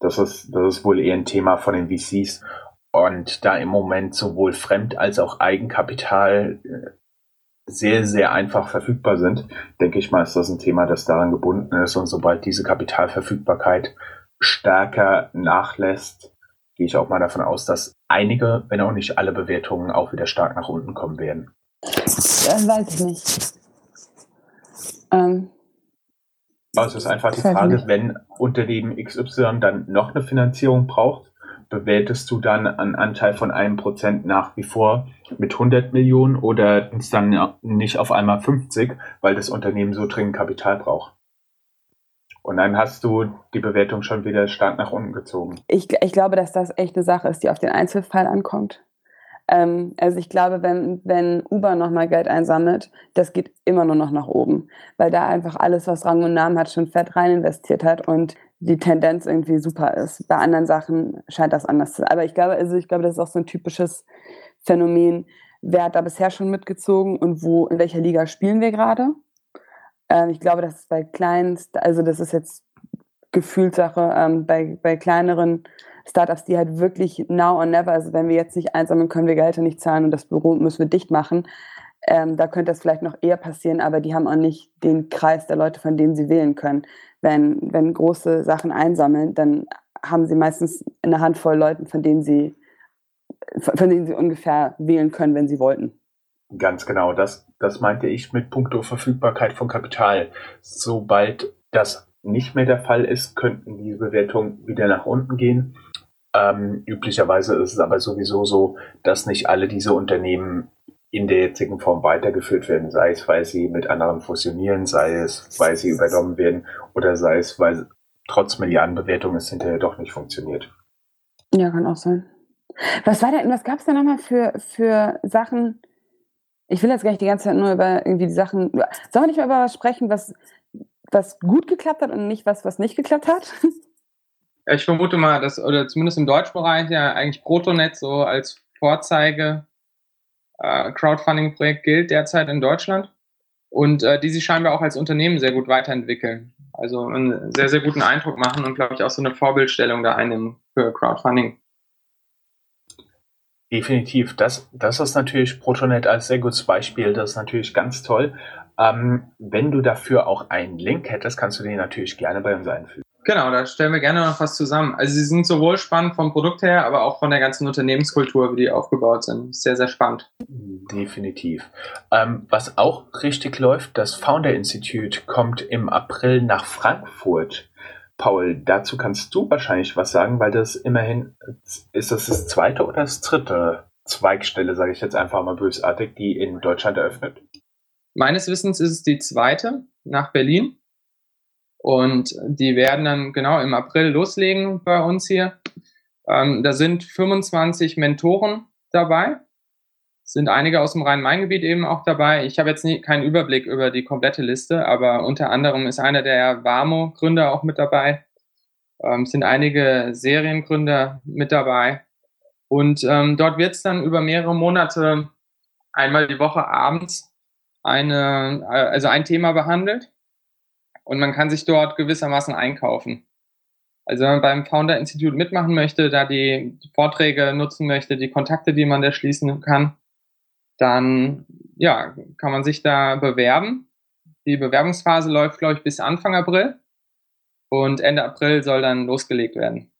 [SPEAKER 1] Das ist, das ist wohl eher ein Thema von den VCs. Und da im Moment sowohl Fremd- als auch Eigenkapital äh, sehr, sehr einfach verfügbar sind, denke ich mal, ist das ein Thema, das daran gebunden ist. Und sobald diese Kapitalverfügbarkeit stärker nachlässt, gehe ich auch mal davon aus, dass einige, wenn auch nicht alle Bewertungen auch wieder stark nach unten kommen werden.
[SPEAKER 2] Das weiß ich nicht. Ähm,
[SPEAKER 1] also es ist einfach die Frage, wenn Unternehmen XY dann noch eine Finanzierung braucht, bewertest du dann einen Anteil von einem Prozent nach wie vor mit 100 Millionen oder ist dann nicht auf einmal 50, weil das Unternehmen so dringend Kapital braucht? Und dann hast du die Bewertung schon wieder stark nach unten gezogen.
[SPEAKER 2] Ich, ich glaube, dass das echt eine Sache ist, die auf den Einzelfall ankommt. Ähm, also ich glaube, wenn, wenn Uber nochmal Geld einsammelt, das geht immer nur noch nach oben, weil da einfach alles, was Rang und Namen hat, schon fett rein investiert hat und die Tendenz irgendwie super ist. Bei anderen Sachen scheint das anders zu sein. Aber ich glaube, also ich glaube, das ist auch so ein typisches Phänomen. Wer hat da bisher schon mitgezogen und wo, in welcher Liga spielen wir gerade? Ähm, ich glaube, das ist bei kleinst, also das ist jetzt Gefühlssache, ähm, bei, bei kleineren Startups, die halt wirklich now or never, also wenn wir jetzt nicht einsammeln, können wir Gehälter nicht zahlen und das Büro müssen wir dicht machen. Ähm, da könnte das vielleicht noch eher passieren, aber die haben auch nicht den Kreis der Leute, von denen sie wählen können. Wenn, wenn große Sachen einsammeln, dann haben sie meistens eine Handvoll Leuten, von denen sie, von denen sie ungefähr wählen können, wenn sie wollten.
[SPEAKER 1] Ganz genau, das, das meinte ich mit puncto Verfügbarkeit von Kapital. Sobald das nicht mehr der Fall ist, könnten die Bewertungen wieder nach unten gehen. Ähm, üblicherweise ist es aber sowieso so, dass nicht alle diese Unternehmen in der jetzigen Form weitergeführt werden, sei es, weil sie mit anderen fusionieren, sei es, weil sie übernommen werden oder sei es, weil trotz Milliardenbewertung es hinterher doch nicht funktioniert.
[SPEAKER 2] Ja, kann auch sein. Was war denn, was gab es da nochmal für, für Sachen? Ich will jetzt gar nicht die ganze Zeit nur über irgendwie die Sachen. Sollen wir nicht mal über was sprechen, was, was gut geklappt hat und nicht was, was nicht geklappt hat?
[SPEAKER 3] Ich vermute mal, dass, oder zumindest im Deutschbereich ja eigentlich Protonet so als Vorzeige äh, Crowdfunding-Projekt gilt derzeit in Deutschland. und äh, die sich scheinbar auch als Unternehmen sehr gut weiterentwickeln. Also einen sehr, sehr guten Eindruck machen und, glaube ich, auch so eine Vorbildstellung da einnehmen für Crowdfunding.
[SPEAKER 1] Definitiv. Das, das ist natürlich Protonet als sehr gutes Beispiel. Das ist natürlich ganz toll. Ähm, wenn du dafür auch einen Link hättest, kannst du den natürlich gerne bei uns einfügen.
[SPEAKER 3] Genau, da stellen wir gerne noch was zusammen. Also sie sind sowohl spannend vom Produkt her, aber auch von der ganzen Unternehmenskultur, wie die aufgebaut sind. Sehr, sehr spannend.
[SPEAKER 1] Definitiv. Ähm, was auch richtig läuft, das Founder Institute kommt im April nach Frankfurt. Paul, dazu kannst du wahrscheinlich was sagen, weil das immerhin, ist das das zweite oder das dritte Zweigstelle, sage ich jetzt einfach mal bösartig, die in Deutschland eröffnet?
[SPEAKER 3] Meines Wissens ist es die zweite nach Berlin. Und die werden dann genau im April loslegen bei uns hier. Ähm, da sind 25 Mentoren dabei. Sind einige aus dem Rhein-Main-Gebiet eben auch dabei. Ich habe jetzt nie, keinen Überblick über die komplette Liste, aber unter anderem ist einer der Warmo-Gründer auch mit dabei. Ähm, sind einige Seriengründer mit dabei. Und ähm, dort wird es dann über mehrere Monate einmal die Woche abends eine, äh, also ein Thema behandelt und man kann sich dort gewissermaßen einkaufen. Also wenn man beim Founder Institute mitmachen möchte, da die Vorträge nutzen möchte, die Kontakte, die man da schließen kann, dann ja, kann man sich da bewerben. Die Bewerbungsphase läuft, glaube ich, bis Anfang April und Ende April soll dann losgelegt werden.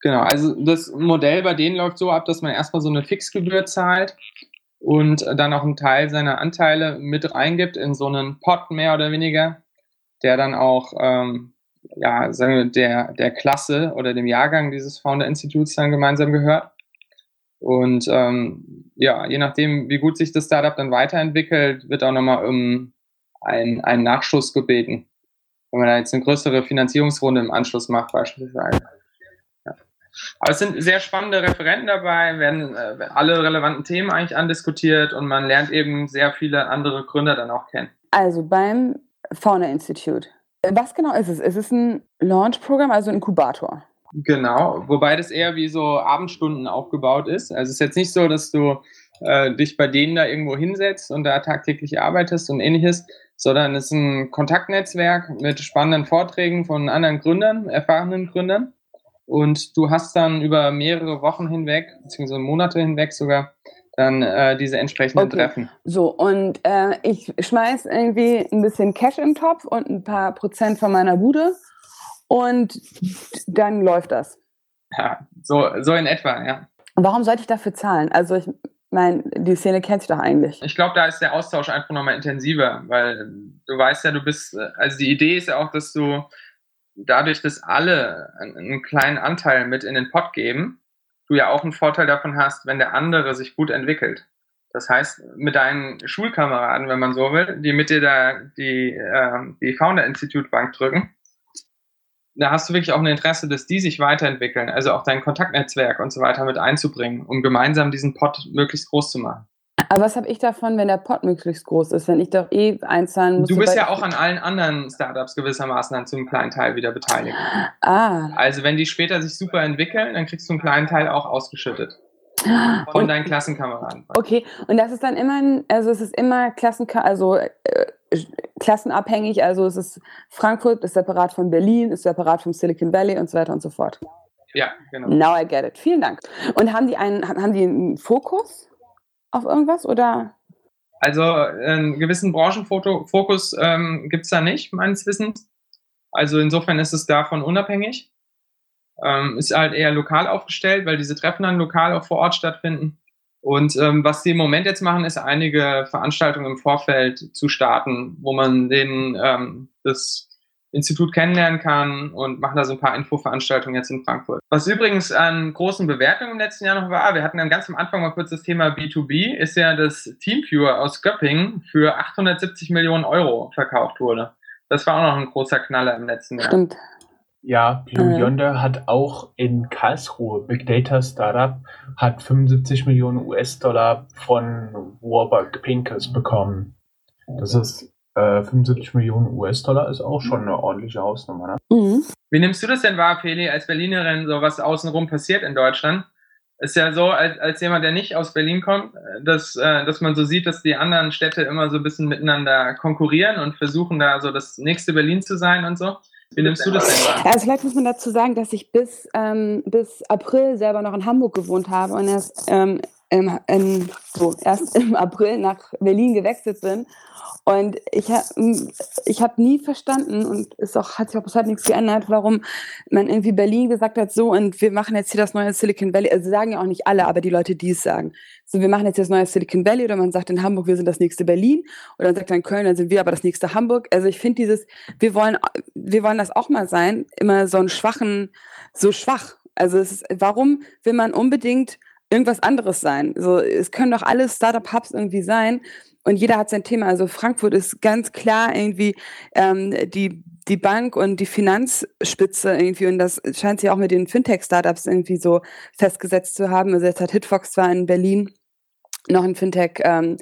[SPEAKER 3] Genau, also das Modell bei denen läuft so ab, dass man erstmal so eine Fixgebühr zahlt und dann auch einen Teil seiner Anteile mit reingibt in so einen Pot mehr oder weniger, der dann auch ähm, ja, sagen wir, der, der Klasse oder dem Jahrgang dieses Founder Instituts dann gemeinsam gehört. Und ähm, ja, je nachdem, wie gut sich das Startup dann weiterentwickelt, wird auch nochmal um einen, einen Nachschuss gebeten. Wenn man da jetzt eine größere Finanzierungsrunde im Anschluss macht, beispielsweise. Ja. Aber es sind sehr spannende Referenten dabei, werden äh, alle relevanten Themen eigentlich andiskutiert und man lernt eben sehr viele andere Gründer dann auch kennen.
[SPEAKER 2] Also beim Fauna Institute. Was genau ist es? Ist es ein Launch-Programm, also ein Inkubator?
[SPEAKER 3] Genau, wobei das eher wie so Abendstunden aufgebaut ist. Also es ist jetzt nicht so, dass du äh, dich bei denen da irgendwo hinsetzt und da tagtäglich arbeitest und ähnliches, sondern es ist ein Kontaktnetzwerk mit spannenden Vorträgen von anderen Gründern, erfahrenen Gründern. Und du hast dann über mehrere Wochen hinweg, beziehungsweise Monate hinweg sogar, dann äh, diese entsprechenden okay. Treffen.
[SPEAKER 2] So, und äh, ich schmeiß irgendwie ein bisschen Cash im Topf und ein paar Prozent von meiner Bude und dann läuft das.
[SPEAKER 3] Ja, so, so in etwa, ja.
[SPEAKER 2] warum sollte ich dafür zahlen? Also ich meine, die Szene kennt sich doch eigentlich.
[SPEAKER 3] Ich glaube, da ist der Austausch einfach nochmal intensiver, weil du weißt ja, du bist, also die Idee ist ja auch, dass du dadurch, dass alle einen kleinen Anteil mit in den Pot geben, du ja auch einen Vorteil davon hast, wenn der andere sich gut entwickelt. Das heißt, mit deinen Schulkameraden, wenn man so will, die mit dir da die, äh, die Founder Institute Bank drücken, da hast du wirklich auch ein Interesse, dass die sich weiterentwickeln, also auch dein Kontaktnetzwerk und so weiter mit einzubringen, um gemeinsam diesen Pot möglichst groß zu machen.
[SPEAKER 2] Aber was habe ich davon, wenn der Pot möglichst groß ist, wenn ich doch eh einzahlen muss?
[SPEAKER 3] Du bist ja auch an allen anderen Startups gewissermaßen dann zum kleinen Teil wieder beteiligt.
[SPEAKER 2] Ah.
[SPEAKER 3] Also wenn die später sich super entwickeln, dann kriegst du einen kleinen Teil auch ausgeschüttet. Von und, deinen Klassenkameraden.
[SPEAKER 2] Okay, und das ist dann immer, also es ist immer Klassenka also äh, klassenabhängig, also es ist Frankfurt ist separat von Berlin, ist separat vom Silicon Valley und so weiter und so fort.
[SPEAKER 3] Ja, genau.
[SPEAKER 2] Now I get it. Vielen Dank. Und haben die einen, haben die einen Fokus? Auf irgendwas oder?
[SPEAKER 3] Also einen gewissen Branchenfokus ähm, gibt es da nicht, meines Wissens. Also insofern ist es davon unabhängig. Ähm, ist halt eher lokal aufgestellt, weil diese Treffen dann lokal auch vor Ort stattfinden. Und ähm, was sie im Moment jetzt machen, ist einige Veranstaltungen im Vorfeld zu starten, wo man den ähm, das Institut kennenlernen kann und machen da so ein paar Infoveranstaltungen jetzt in Frankfurt. Was übrigens an großen Bewertungen im letzten Jahr noch war, wir hatten dann ganz am Anfang mal kurz das Thema B2B, ist ja, dass Teamviewer aus Göppingen für 870 Millionen Euro verkauft wurde. Das war auch noch ein großer Knaller im letzten Jahr.
[SPEAKER 2] Stimmt.
[SPEAKER 1] Ja, Blue Yonder hat auch in Karlsruhe Big Data Startup hat 75 Millionen US-Dollar von Warburg Pincus bekommen. Das ist 75 äh, Millionen US-Dollar ist auch schon eine ordentliche Hausnummer. Ne?
[SPEAKER 3] Mhm. Wie nimmst du das denn wahr, Feli, als Berlinerin, so was außenrum passiert in Deutschland? ist ja so, als, als jemand, der nicht aus Berlin kommt, dass, äh, dass man so sieht, dass die anderen Städte immer so ein bisschen miteinander konkurrieren und versuchen da so das nächste Berlin zu sein und so. Wie nimmst du das denn wahr?
[SPEAKER 2] Also vielleicht muss man dazu sagen, dass ich bis, ähm, bis April selber noch in Hamburg gewohnt habe und erst, ähm, im, im, so, erst [laughs] im April nach Berlin gewechselt bin. Und ich habe ich hab nie verstanden und es auch, hat sich auch bis heute nichts geändert, warum man irgendwie Berlin gesagt hat, so und wir machen jetzt hier das neue Silicon Valley. Also sagen ja auch nicht alle, aber die Leute, die es sagen. So, wir machen jetzt das neue Silicon Valley oder man sagt in Hamburg, wir sind das nächste Berlin oder dann sagt man in Köln, dann sind wir aber das nächste Hamburg. Also ich finde dieses, wir wollen, wir wollen das auch mal sein, immer so einen schwachen, so schwach. Also ist, warum will man unbedingt irgendwas anderes sein? So, es können doch alle Startup-Hubs irgendwie sein und jeder hat sein Thema. Also Frankfurt ist ganz klar irgendwie ähm, die die Bank und die Finanzspitze irgendwie und das scheint sich auch mit den Fintech-Startups irgendwie so festgesetzt zu haben. Also jetzt hat Hitfox zwar in Berlin noch ein Fintech ähm,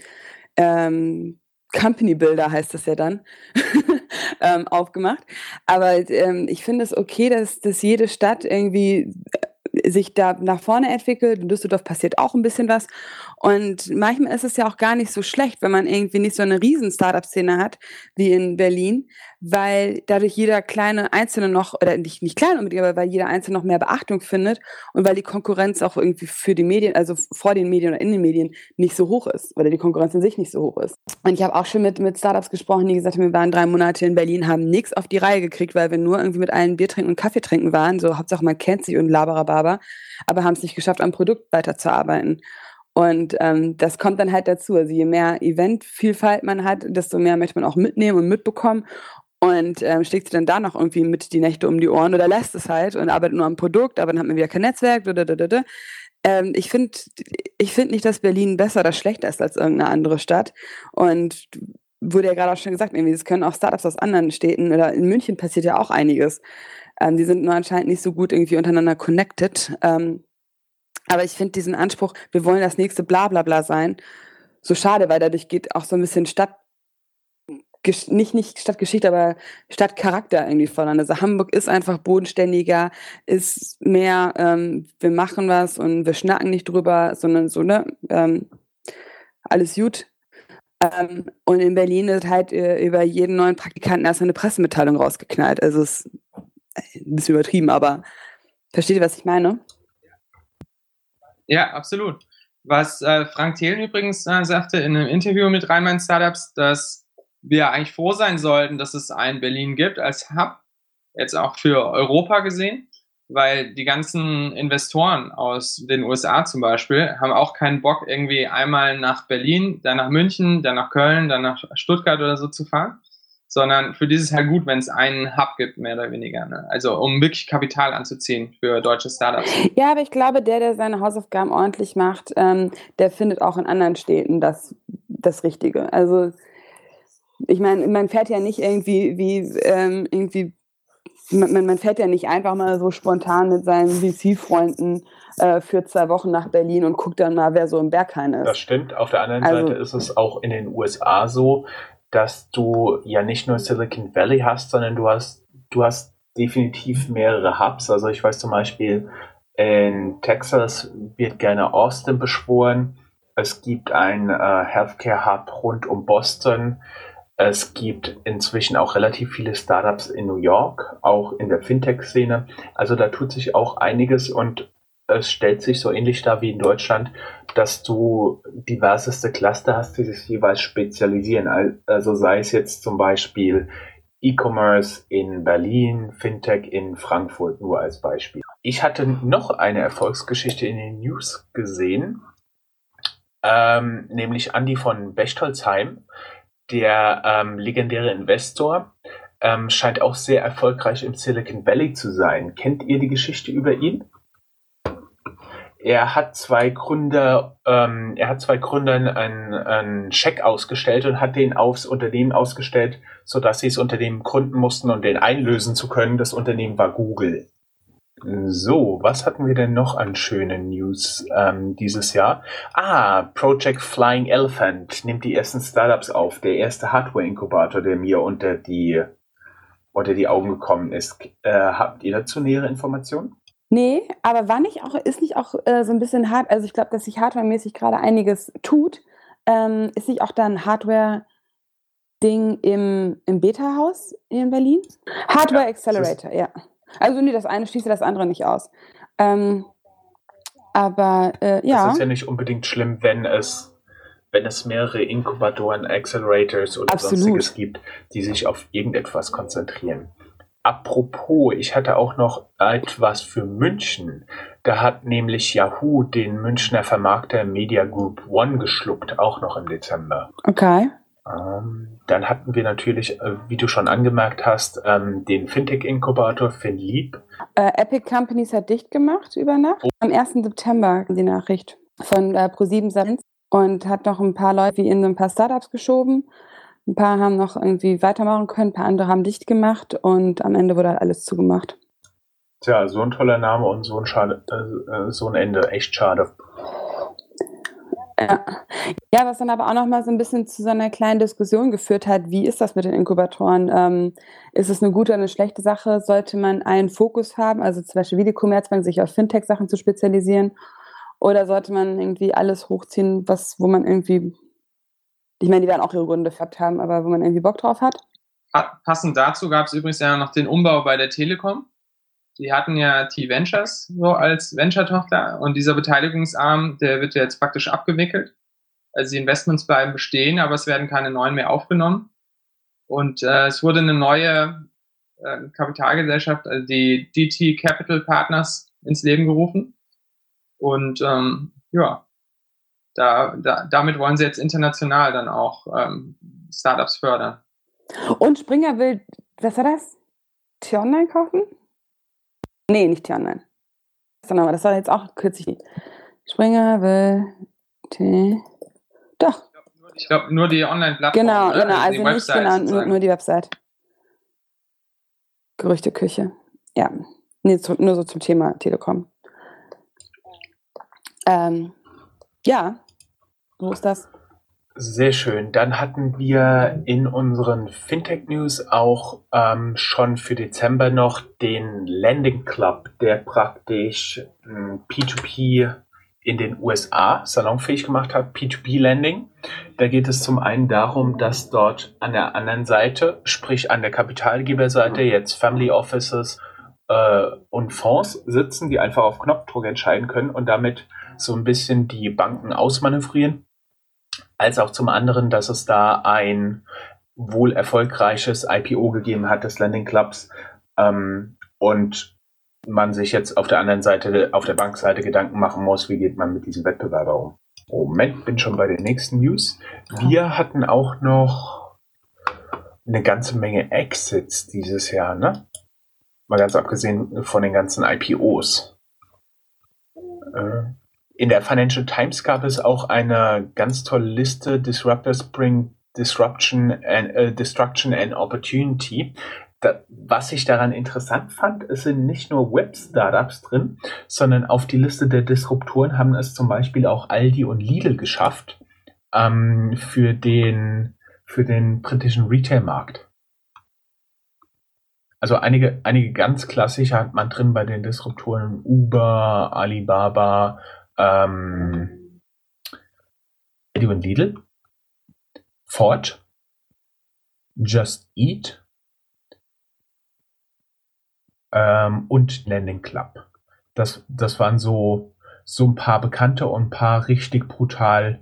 [SPEAKER 2] ähm, Company Builder heißt das ja dann, [laughs] ähm, aufgemacht. Aber ähm, ich finde es okay, dass, dass jede Stadt irgendwie sich da nach vorne entwickelt. In Düsseldorf passiert auch ein bisschen was. Und manchmal ist es ja auch gar nicht so schlecht, wenn man irgendwie nicht so eine riesen Startup-Szene hat wie in Berlin, weil dadurch jeder kleine Einzelne noch, oder nicht, nicht klein unbedingt, aber weil jeder Einzelne noch mehr Beachtung findet und weil die Konkurrenz auch irgendwie für die Medien, also vor den Medien oder in den Medien nicht so hoch ist, weil die Konkurrenz in sich nicht so hoch ist. Und ich habe auch schon mit, mit Startups gesprochen, die gesagt haben, wir waren drei Monate in Berlin, haben nichts auf die Reihe gekriegt, weil wir nur irgendwie mit allen Bier trinken und Kaffee trinken waren, so Hauptsache man kennt sich und Laberababa, aber haben es nicht geschafft, am Produkt weiterzuarbeiten. Und ähm, das kommt dann halt dazu. Also je mehr Eventvielfalt man hat, desto mehr möchte man auch mitnehmen und mitbekommen. Und ähm, schlägt sich dann da noch irgendwie mit die Nächte um die Ohren oder lässt es halt und arbeitet nur am Produkt, aber dann hat man wieder kein Netzwerk. Ähm, ich finde ich find nicht, dass Berlin besser oder schlechter ist als irgendeine andere Stadt. Und wurde ja gerade auch schon gesagt, irgendwie, es können auch Startups aus anderen Städten oder in München passiert ja auch einiges. Ähm, die sind nur anscheinend nicht so gut irgendwie untereinander connected. Ähm, aber ich finde diesen Anspruch, wir wollen das nächste Blablabla sein, so schade, weil dadurch geht auch so ein bisschen Stadt, nicht, nicht Stadtgeschichte, aber Stadtcharakter irgendwie verloren. Also Hamburg ist einfach bodenständiger, ist mehr, ähm, wir machen was und wir schnacken nicht drüber, sondern so, ne, ähm, alles gut. Ähm, und in Berlin ist halt äh, über jeden neuen Praktikanten erst eine Pressemitteilung rausgeknallt. Also es ist ein bisschen übertrieben, aber versteht ihr, was ich meine?
[SPEAKER 3] Ja, absolut. Was äh, Frank Thelen übrigens äh, sagte in einem Interview mit Rheinland Startups, dass wir eigentlich froh sein sollten, dass es ein Berlin gibt als Hub, jetzt auch für Europa gesehen, weil die ganzen Investoren aus den USA zum Beispiel haben auch keinen Bock, irgendwie einmal nach Berlin, dann nach München, dann nach Köln, dann nach Stuttgart oder so zu fahren, sondern für dieses halt gut, wenn es einen Hub gibt, mehr oder weniger. Ne? Also um wirklich Kapital anzuziehen für deutsche Startups.
[SPEAKER 2] Ja, aber ich glaube, der, der seine Hausaufgaben ordentlich macht, ähm, der findet auch in anderen Städten das, das Richtige. Also ich meine, man fährt ja nicht irgendwie wie ähm, irgendwie man, man fährt ja nicht einfach mal so spontan mit seinen VC-Freunden äh, für zwei Wochen nach Berlin und guckt dann mal, wer so im Berghain ist.
[SPEAKER 1] Das stimmt. Auf der anderen also, Seite ist es auch in den USA so, dass du ja nicht nur Silicon Valley hast, sondern du hast, du hast definitiv mehrere Hubs. Also ich weiß zum Beispiel, in Texas wird gerne Austin beschworen. Es gibt ein äh, Healthcare Hub rund um Boston. Es gibt inzwischen auch relativ viele Startups in New York, auch in der Fintech-Szene. Also da tut sich auch einiges und es stellt sich so ähnlich dar wie in Deutschland, dass du diverseste Cluster hast, die sich jeweils spezialisieren. Also sei es jetzt zum Beispiel E-Commerce in Berlin, Fintech in Frankfurt, nur als Beispiel. Ich hatte noch eine Erfolgsgeschichte in den News gesehen, ähm, nämlich Andy von Bechtolzheim, der ähm, legendäre Investor, ähm, scheint auch sehr erfolgreich im Silicon Valley zu sein. Kennt ihr die Geschichte über ihn? Er hat zwei Gründer, ähm, er hat zwei Gründern einen, einen Scheck ausgestellt und hat den aufs Unternehmen ausgestellt, sodass sie das Unternehmen gründen mussten und den einlösen zu können. Das Unternehmen war Google. So, was hatten wir denn noch an schönen News ähm, dieses Jahr? Ah, Project Flying Elephant nimmt die ersten Startups auf. Der erste Hardware-Inkubator, der mir unter die, unter die Augen gekommen ist. Äh, habt ihr dazu nähere Informationen?
[SPEAKER 2] Nee, aber war nicht auch, ist nicht auch äh, so ein bisschen hart, also ich glaube, dass sich hardware-mäßig gerade einiges tut. Ähm, ist nicht auch dann Hardware-Ding im, im Beta-Haus in Berlin? Hardware
[SPEAKER 1] Ja,
[SPEAKER 2] Accelerator, ja. Also nee, das eine schließt das andere nicht aus. Ähm, aber äh, ja.
[SPEAKER 1] Das ist ja nicht unbedingt schlimm, wenn es, wenn es mehrere Inkubatoren, Accelerators oder
[SPEAKER 2] Absolut.
[SPEAKER 1] sonstiges gibt, die sich auf irgendetwas konzentrieren. Apropos, ich hatte auch noch etwas für München. Da hat nämlich Yahoo den Münchner Vermarkter Media Group One geschluckt, auch noch im Dezember.
[SPEAKER 2] Okay.
[SPEAKER 1] Ähm, dann hatten wir natürlich, äh, wie du schon angemerkt hast, ähm, den Fintech-Inkubator FinLeap.
[SPEAKER 2] Äh, Epic Companies hat dicht gemacht über Nacht. Am 1. September die Nachricht von äh, Pro7 Sat.1 und hat noch ein paar Leute wie in so ein paar Startups geschoben. Ein paar haben noch irgendwie weitermachen können, ein paar andere haben dicht gemacht und am Ende wurde halt alles zugemacht.
[SPEAKER 1] Tja, so ein toller Name und so ein, schade, äh, so ein Ende. Echt schade.
[SPEAKER 2] Ja. ja, was dann aber auch noch mal so ein bisschen zu so einer kleinen Diskussion geführt hat, wie ist das mit den Inkubatoren? Ähm, ist es eine gute oder eine schlechte Sache? Sollte man einen Fokus haben, also zum Beispiel wie die Commerzbank, sich auf Fintech-Sachen zu spezialisieren? Oder sollte man irgendwie alles hochziehen, was, wo man irgendwie, ich meine, die werden auch ihre Gründe gehabt haben, aber wo man irgendwie Bock drauf hat?
[SPEAKER 3] Pa- Passend dazu gab es übrigens ja noch den Umbau bei der Telekom. Die hatten ja T-Ventures so als Venture-Tochter und dieser Beteiligungsarm, der wird jetzt praktisch abgewickelt. Also die Investments bleiben bestehen, aber es werden keine neuen mehr aufgenommen. Und äh, es wurde eine neue äh, Kapitalgesellschaft, also die DT Capital Partners, ins Leben gerufen. Und ähm, ja, da, da, damit wollen sie jetzt international dann auch ähm, Startups fördern.
[SPEAKER 2] Und Springer will, was war das? T-Online kaufen? Nee, nicht T-Online. Das war jetzt auch kürzlich. Springer will T. Doch,
[SPEAKER 3] Ich glaube, nur die Online-Plattform.
[SPEAKER 2] genau,
[SPEAKER 3] ne?
[SPEAKER 2] genau.
[SPEAKER 3] die
[SPEAKER 2] Also nicht genau, nur, nur die Website. Gerüchteküche. Ja. Nee, zu, nur so zum Thema Telekom. Ähm, ja, so ist das.
[SPEAKER 1] Sehr schön. Dann hatten wir in unseren Fintech-News auch ähm, schon für Dezember noch den Landing Club, der praktisch ähm, P2P in den USA salonfähig gemacht hat, P2P-Landing. Da geht es zum einen darum, dass dort an der anderen Seite, sprich an der Kapitalgeberseite, jetzt Family Offices äh, und Fonds sitzen, die einfach auf Knopfdruck entscheiden können und damit so ein bisschen die Banken ausmanövrieren als auch zum anderen, dass es da ein wohl erfolgreiches IPO gegeben hat des Landing Clubs ähm, und man sich jetzt auf der anderen Seite, auf der Bankseite Gedanken machen muss, wie geht man mit diesem Wettbewerber um. Moment, bin schon bei den nächsten News. Wir hatten auch noch eine ganze Menge Exits dieses Jahr, ne? Mal ganz abgesehen von den ganzen IPOs. Äh, in der Financial Times gab es auch eine ganz tolle Liste Disruptors bring Disruption and, äh, Destruction and Opportunity. Da, was ich daran interessant fand, es sind nicht nur Web-Startups drin, sondern auf die Liste der Disruptoren haben es zum Beispiel auch Aldi und Lidl geschafft ähm, für, den, für den britischen Retail-Markt. Also einige, einige ganz klassische hat man drin bei den Disruptoren Uber, Alibaba, ähm, Aldi und Lidl, Ford, Just Eat ähm, und Landing Club. Das, das waren so, so ein paar Bekannte und ein paar richtig brutal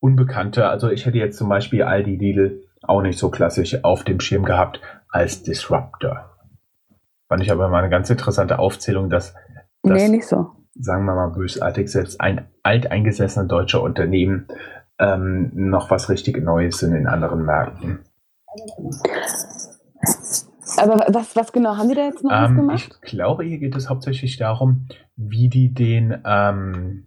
[SPEAKER 1] Unbekannte. Also ich hätte jetzt zum Beispiel Aldi Lidl auch nicht so klassisch auf dem Schirm gehabt als Disruptor. Fand ich aber mal eine ganz interessante Aufzählung, dass, dass
[SPEAKER 2] nee, nicht so.
[SPEAKER 1] Sagen wir mal bösartig, selbst ein alteingesessener deutscher Unternehmen ähm, noch was richtig Neues in anderen Märkten.
[SPEAKER 2] Aber was, was genau haben die da jetzt noch was
[SPEAKER 1] Ähm,
[SPEAKER 2] gemacht?
[SPEAKER 1] ich glaube, hier geht es hauptsächlich darum, wie die den, ähm,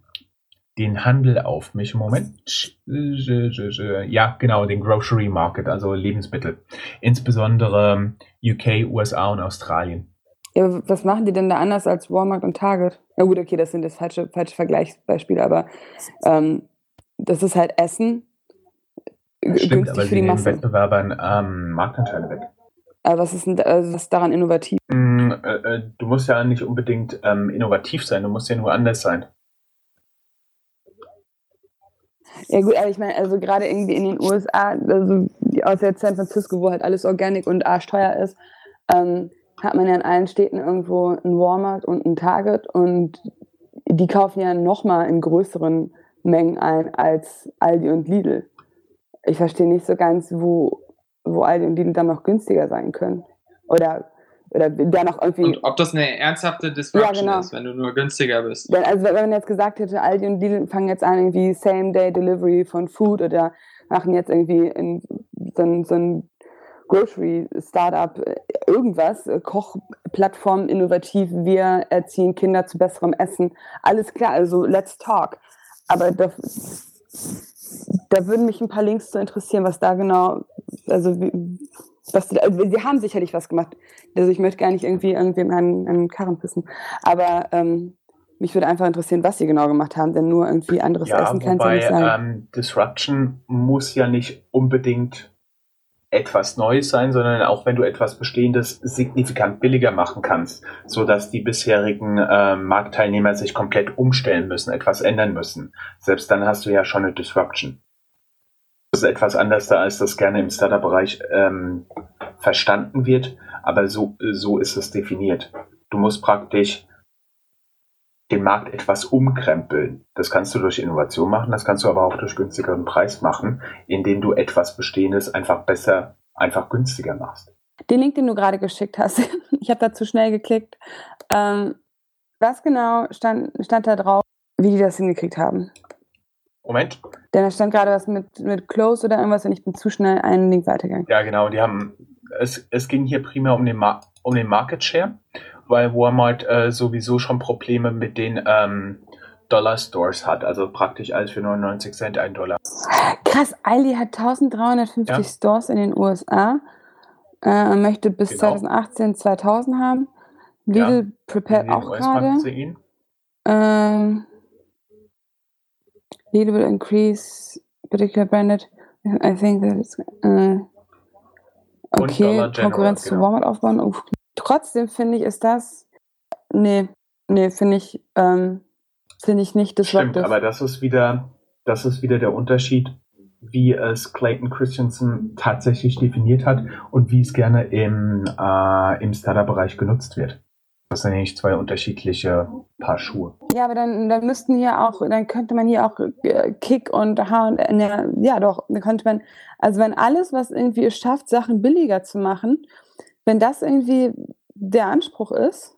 [SPEAKER 1] den Handel aufmischen. Moment. Ja, genau, den Grocery Market, also Lebensmittel. Insbesondere UK, USA und Australien.
[SPEAKER 2] Ja, was machen die denn da anders als Walmart und Target? Ja gut, okay, das sind das falsche, falsche Vergleichsbeispiele, aber ähm, das ist halt Essen g-
[SPEAKER 1] Stimmt,
[SPEAKER 2] günstig
[SPEAKER 1] aber
[SPEAKER 2] für
[SPEAKER 1] sie
[SPEAKER 2] die
[SPEAKER 1] nehmen
[SPEAKER 2] Masse.
[SPEAKER 1] Wettbewerbern ähm, Marktanteile weg.
[SPEAKER 2] Aber was ist, denn, also was daran innovativ?
[SPEAKER 1] Mm, äh, äh, du musst ja nicht unbedingt ähm, innovativ sein, du musst ja nur anders sein.
[SPEAKER 2] Ja gut, aber ich meine, also gerade irgendwie in den USA, also außer jetzt San Francisco, wo halt alles organic und arschteuer ist, ähm, hat man ja in allen Städten irgendwo einen Walmart und einen Target und die kaufen ja nochmal in größeren Mengen ein als Aldi und Lidl. Ich verstehe nicht so ganz, wo, wo Aldi und Lidl dann noch günstiger sein können. Oder, oder da noch irgendwie.
[SPEAKER 3] Und ob das eine ernsthafte Disruption
[SPEAKER 2] Ja, genau.
[SPEAKER 3] ist, wenn du nur günstiger bist.
[SPEAKER 2] Wenn, also wenn man jetzt gesagt hätte, Aldi und Lidl fangen jetzt an, irgendwie Same-Day-Delivery von Food oder machen jetzt irgendwie in, so ein, so ein Grocery-Startup äh, irgendwas, äh, Kochplattform innovativ, wir erziehen Kinder zu besserem Essen. Alles klar, also let's talk. Aber da, da würden mich ein paar Links zu interessieren, was da genau, also wie, was die, also sie haben sicherlich was gemacht. Also ich möchte gar nicht irgendwie irgendwem einen, einen Karren pissen. Aber ähm, mich würde einfach interessieren, was sie genau gemacht haben, denn nur irgendwie anderes
[SPEAKER 1] Ja,
[SPEAKER 2] Essen kann es ja nicht sein.
[SPEAKER 1] ähm, Disruption muss ja nicht unbedingt etwas Neues sein, sondern auch wenn du etwas Bestehendes signifikant billiger machen kannst, so dass die bisherigen äh, Marktteilnehmer sich komplett umstellen müssen, etwas ändern müssen. Selbst dann hast du ja schon eine Disruption. Das ist etwas anders da, als das gerne im Startup-Bereich ähm, verstanden wird, aber so, so ist es definiert. Du musst praktisch den Markt etwas umkrempeln. Das kannst du durch Innovation machen, das kannst du aber auch durch günstigeren Preis machen, indem du etwas Bestehendes einfach besser, einfach günstiger machst.
[SPEAKER 2] Den Link, den du gerade geschickt hast, [laughs] ich habe da zu schnell geklickt. Ähm, was genau stand, stand da drauf, wie die das hingekriegt haben?
[SPEAKER 1] Moment.
[SPEAKER 2] Denn da stand gerade was mit, mit Close oder irgendwas und ich bin zu schnell einen Link weitergegangen.
[SPEAKER 1] Ja, genau, die haben, es, es ging hier primär um den, Mar um den Market Share, weil Walmart äh, sowieso schon Probleme mit den ähm, Dollar Stores hat, also praktisch alles für 99 Cent ein Dollar.
[SPEAKER 2] Krass, Aldi hat 1350
[SPEAKER 1] Ja.
[SPEAKER 2] Stores in den USA, äh, möchte bis
[SPEAKER 1] Genau.
[SPEAKER 2] 2018 2000 haben. Lidl prepared
[SPEAKER 1] In den
[SPEAKER 2] auch gerade. Ähm, Lidl will increase particular branded. I think that it's, äh, okay,
[SPEAKER 1] Dollar General,
[SPEAKER 2] Konkurrenz zu
[SPEAKER 1] genau.
[SPEAKER 2] Walmart aufbauen. Trotzdem finde ich, ist das, nee, nee, finde ich, ähm, finde ich nicht
[SPEAKER 1] Stimmt,
[SPEAKER 2] disruptive.
[SPEAKER 1] aber das ist wieder, das ist wieder der Unterschied, wie es Clayton Christensen tatsächlich definiert hat und wie es gerne im, äh, im Startup-Bereich genutzt wird. Das sind nämlich zwei unterschiedliche Paar Schuhe.
[SPEAKER 2] Ja, aber dann, dann müssten hier auch, dann könnte man hier auch äh, Kick und H und ja doch, dann könnte man, also wenn alles, was irgendwie es schafft, Sachen billiger zu machen, wenn das irgendwie der Anspruch ist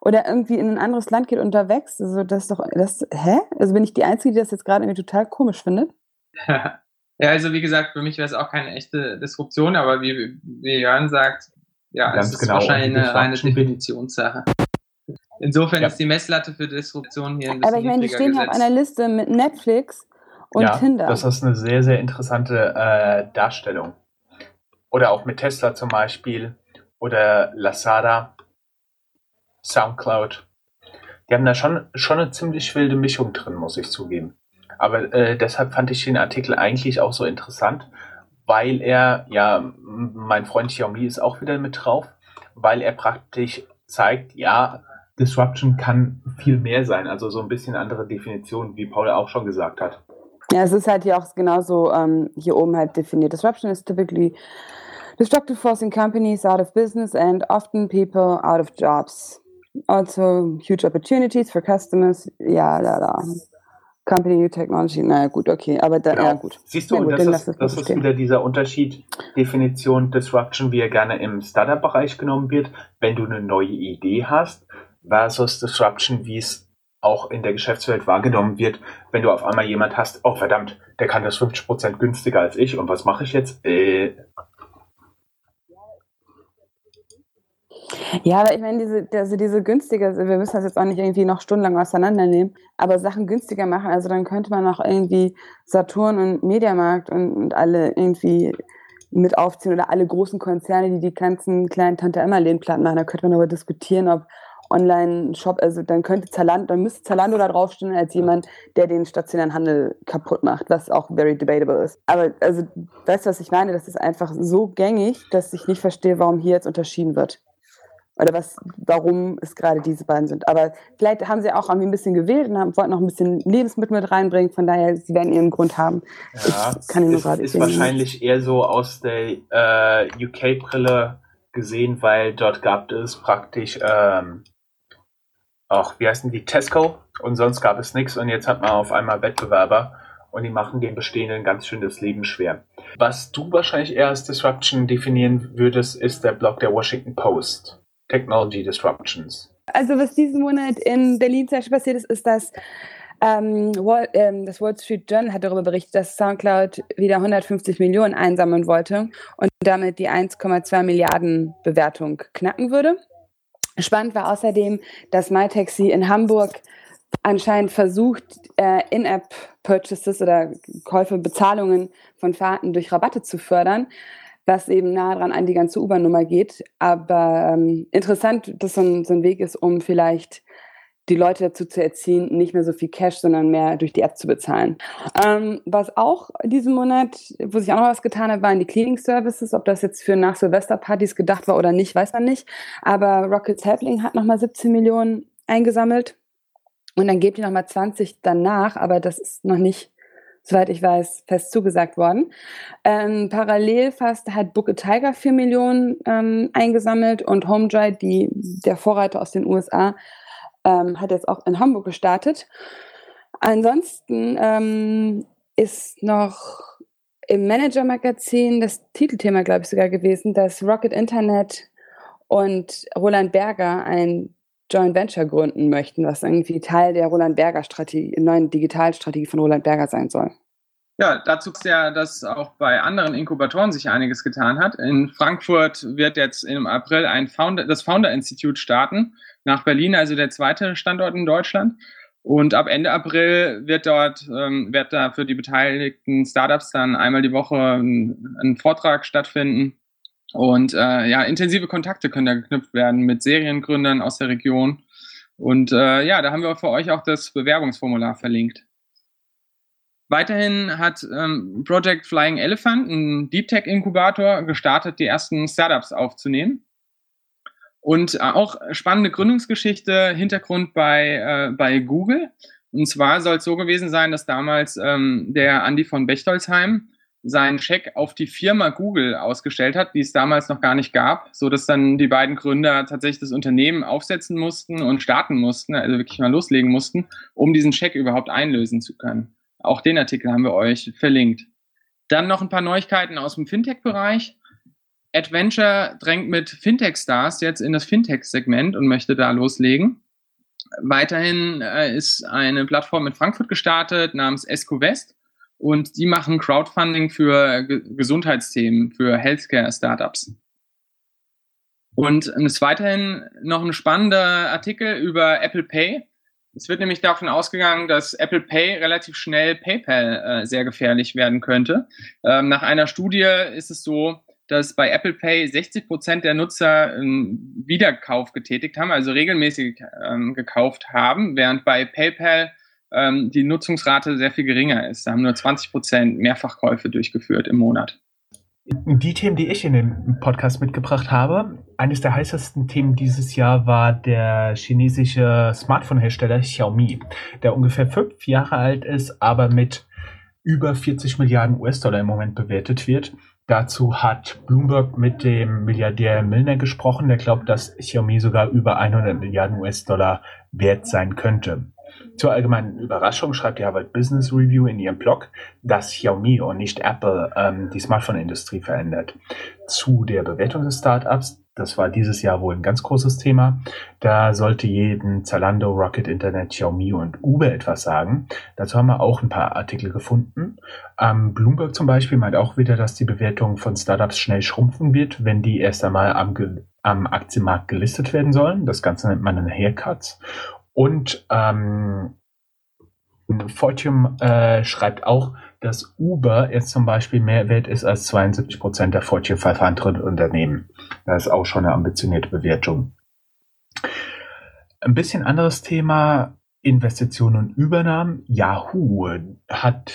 [SPEAKER 2] oder irgendwie in ein anderes Land geht und da wächst, also das ist doch, das, hä? Also bin ich die Einzige, die das jetzt gerade irgendwie total komisch findet? [laughs]
[SPEAKER 3] ja, also wie gesagt, für mich wäre es auch keine echte Disruption, aber wie, wie Jörn sagt, ja,
[SPEAKER 1] Ganz
[SPEAKER 3] es ist
[SPEAKER 1] genau,
[SPEAKER 3] wahrscheinlich
[SPEAKER 1] die
[SPEAKER 3] eine reine Definitionssache. Insofern
[SPEAKER 1] Ja.
[SPEAKER 3] ist die Messlatte für Disruption hier ein bisschen
[SPEAKER 2] Aber ich meine, die stehen hier auf einer Liste mit Netflix und
[SPEAKER 1] ja,
[SPEAKER 2] Tinder.
[SPEAKER 1] das ist eine sehr, sehr interessante äh, Darstellung. Oder auch mit Tesla zum Beispiel oder Lazada, Soundcloud. Die haben da schon, schon eine ziemlich wilde Mischung drin, muss ich zugeben. Aber äh, deshalb fand ich den Artikel eigentlich auch so interessant, weil er, ja, mein Freund Xiaomi ist auch wieder mit drauf, weil er praktisch zeigt, ja, Disruption kann viel mehr sein, also so ein bisschen andere Definition, wie Paul auch schon gesagt hat.
[SPEAKER 2] Ja, es ist halt hier auch genauso ähm, hier oben halt definiert. Disruption is typically destructive forcing companies out of business and often people out of jobs. Also huge opportunities for customers. Ja, da, da. Company New Technology. Naja, gut, okay. Aber da,
[SPEAKER 1] Genau.
[SPEAKER 2] ja, gut.
[SPEAKER 1] Siehst du,
[SPEAKER 2] Ja, gut,
[SPEAKER 1] das, ist, das ist wieder dieser Unterschied, Definition Disruption, wie er gerne im Startup-Bereich genommen wird, wenn du eine neue Idee hast, versus Disruption, wie es auch in der Geschäftswelt wahrgenommen wird, wenn du auf einmal jemand hast, oh verdammt, der kann das 50% günstiger als ich und was mache ich jetzt? Äh,
[SPEAKER 2] Ja, aber ich meine, diese, also diese günstiger, wir müssen das jetzt auch nicht irgendwie noch stundenlang auseinandernehmen, aber Sachen günstiger machen, also dann könnte man auch irgendwie Saturn und Mediamarkt und, und alle irgendwie mit aufziehen oder alle großen Konzerne, die die ganzen kleinen Tante Emma Läden platt machen. Da könnte man aber diskutieren, ob, Online-Shop, also dann könnte Zalando, dann müsste Zalando da draufstehen als jemand, der den stationären Handel kaputt macht, was auch very debatable ist. Aber also, weißt du, was ich meine? Das ist einfach so gängig, dass ich nicht verstehe, warum hier jetzt unterschieden wird oder was, warum es gerade diese beiden sind. Aber vielleicht haben sie auch irgendwie ein bisschen gewählt und haben, wollten noch ein bisschen Lebensmittel mit reinbringen. Von daher, sie werden ihren Grund haben.
[SPEAKER 1] Ja, ich kann ihn nur gerade ist sehen. wahrscheinlich eher so aus der äh, UK-Brille gesehen, weil dort gab es praktisch ähm, auch, wie heißen die, Tesco und sonst gab es nichts und jetzt hat man auf einmal Wettbewerber und die machen den Bestehenden ganz schön das Leben schwer. Was du wahrscheinlich eher als Disruption definieren würdest, ist der Blog der Washington Post. Technology Disruptions?
[SPEAKER 2] Also was diesen Monat in Berlin zum Beispiel passiert ist, ist, dass ähm, Wall, ähm, das Wall Street Journal hat darüber berichtet, dass SoundCloud wieder 150 Millionen einsammeln wollte und damit die 1,2 Milliarden Bewertung knacken würde. Spannend war außerdem, dass MyTaxi in Hamburg anscheinend versucht, äh, In-App-Purchases oder Käufe, Bezahlungen von Fahrten durch Rabatte zu fördern was eben nah dran an die ganze U-Bahn-Nummer geht. Aber ähm, interessant, dass so ein, so ein Weg ist, um vielleicht die Leute dazu zu erziehen, nicht mehr so viel Cash, sondern mehr durch die App zu bezahlen. Ähm, was auch diesen Monat, wo sich auch noch was getan hat, waren die Cleaning Services. Ob das jetzt für nach Silvesterpartys gedacht war oder nicht, weiß man nicht. Aber Rocket Sapling hat nochmal 17 Millionen eingesammelt. Und dann gebt ihr nochmal 20 danach, aber das ist noch nicht soweit ich weiß, fest zugesagt worden. Ähm, parallel fast hat Book a Tiger 4 Millionen ähm, eingesammelt und HomeDry, die, der Vorreiter aus den USA, ähm, hat jetzt auch in Hamburg gestartet. Ansonsten ähm, ist noch im Manager-Magazin das Titelthema, glaube ich, sogar gewesen, dass Rocket Internet und Roland Berger ein Joint Venture gründen möchten, was irgendwie Teil der Roland Berger Strategie, neuen Digitalstrategie von Roland Berger sein soll.
[SPEAKER 3] Ja, dazu ist ja, dass auch bei anderen Inkubatoren sich einiges getan hat. In Frankfurt wird jetzt im April ein Founder, das Founder Institute starten, nach Berlin, also der zweite Standort in Deutschland. Und ab Ende April wird dort, ähm, wird da für die beteiligten Startups dann einmal die Woche ein, ein Vortrag stattfinden und äh, ja, intensive Kontakte können da geknüpft werden mit Seriengründern aus der Region. Und äh, ja, da haben wir für euch auch das Bewerbungsformular verlinkt. Weiterhin hat ähm, Project Flying Elephant, ein Deep Tech Inkubator, gestartet, die ersten Startups aufzunehmen. Und äh, auch spannende Gründungsgeschichte, Hintergrund bei, äh, bei Google. Und zwar soll es so gewesen sein, dass damals ähm, der Andi von Bechtolzheim seinen Scheck auf die Firma Google ausgestellt hat, die es damals noch gar nicht gab, so dass dann die beiden Gründer tatsächlich das Unternehmen aufsetzen mussten und starten mussten, also wirklich mal loslegen mussten, um diesen Scheck überhaupt einlösen zu können. Auch den Artikel haben wir euch verlinkt. Dann noch ein paar Neuigkeiten aus dem Fintech-Bereich. Adventure drängt mit Fintech-Stars jetzt in das Fintech-Segment und möchte da loslegen. Weiterhin äh, ist eine Plattform in Frankfurt gestartet namens EscoVest und die machen Crowdfunding für Ge Gesundheitsthemen, für Healthcare-Startups. Und es ist weiterhin noch ein spannender Artikel über Apple Pay. Es wird nämlich davon ausgegangen, dass Apple Pay relativ schnell PayPal äh, sehr gefährlich werden könnte. Ähm, nach einer Studie ist es so, dass bei Apple Pay 60 Prozent der Nutzer einen Wiederkauf getätigt haben, also regelmäßig ähm, gekauft haben, während bei PayPal ähm, die Nutzungsrate sehr viel geringer ist. Da haben nur 20 Prozent Mehrfachkäufe durchgeführt im Monat.
[SPEAKER 1] Die Themen, die ich in den Podcast mitgebracht habe, eines der heißesten Themen dieses Jahr war der chinesische Smartphone-Hersteller Xiaomi, der ungefähr fünf Jahre alt ist, aber mit über 40 Milliarden US-Dollar im Moment bewertet wird. Dazu hat Bloomberg mit dem Milliardär Milner gesprochen, der glaubt, dass Xiaomi sogar über 100 Milliarden US-Dollar wert sein könnte. Zur allgemeinen Überraschung schreibt die Harvard Business Review in ihrem Blog, dass Xiaomi und nicht Apple ähm, die Smartphone-Industrie verändert. Zu der Bewertung des Startups, das war dieses Jahr wohl ein ganz großes Thema. Da sollte jeden Zalando, Rocket Internet, Xiaomi und Uber etwas sagen. Dazu haben wir auch ein paar Artikel gefunden. Ähm, Bloomberg zum Beispiel meint auch wieder, dass die Bewertung von Startups schnell schrumpfen wird, wenn die erst einmal am, am Aktienmarkt gelistet werden sollen. Das Ganze nennt man eine Haircut. Und ähm, Fortune äh, schreibt auch, dass Uber jetzt zum Beispiel mehr wert ist als 72 Prozent der Fortune 500 Unternehmen. Das ist auch schon eine ambitionierte Bewertung. Ein bisschen anderes Thema, Investitionen und Übernahmen. Yahoo hat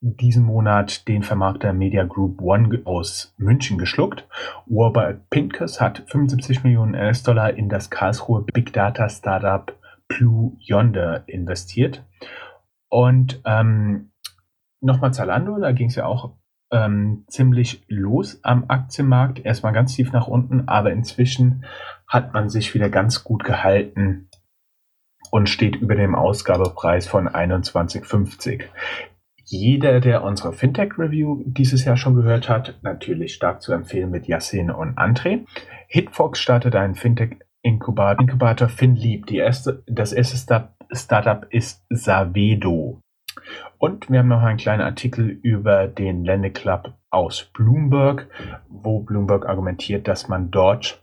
[SPEAKER 1] diesen Monat den Vermarkter Media Group One aus München geschluckt. Warburg Pincus hat 75 Millionen US-Dollar in das Karlsruhe Big Data Startup Blue Yonder investiert. Und ähm, nochmal Zalando, da ging es ja auch ähm, ziemlich los am Aktienmarkt. Erstmal ganz tief nach unten, aber inzwischen hat man sich wieder ganz gut gehalten und steht über dem Ausgabepreis von 21,50. Jeder, der unsere Fintech-Review dieses Jahr schon gehört hat, natürlich stark zu empfehlen mit Yassin und André. Hitfox startet einen Fintech-Inkubator, Inkubator FinLeap. Die erste, das erste Startup ist Savedo. Und wir haben noch einen kleinen Artikel über den Ländeclub aus Bloomberg, wo Bloomberg argumentiert, dass man dort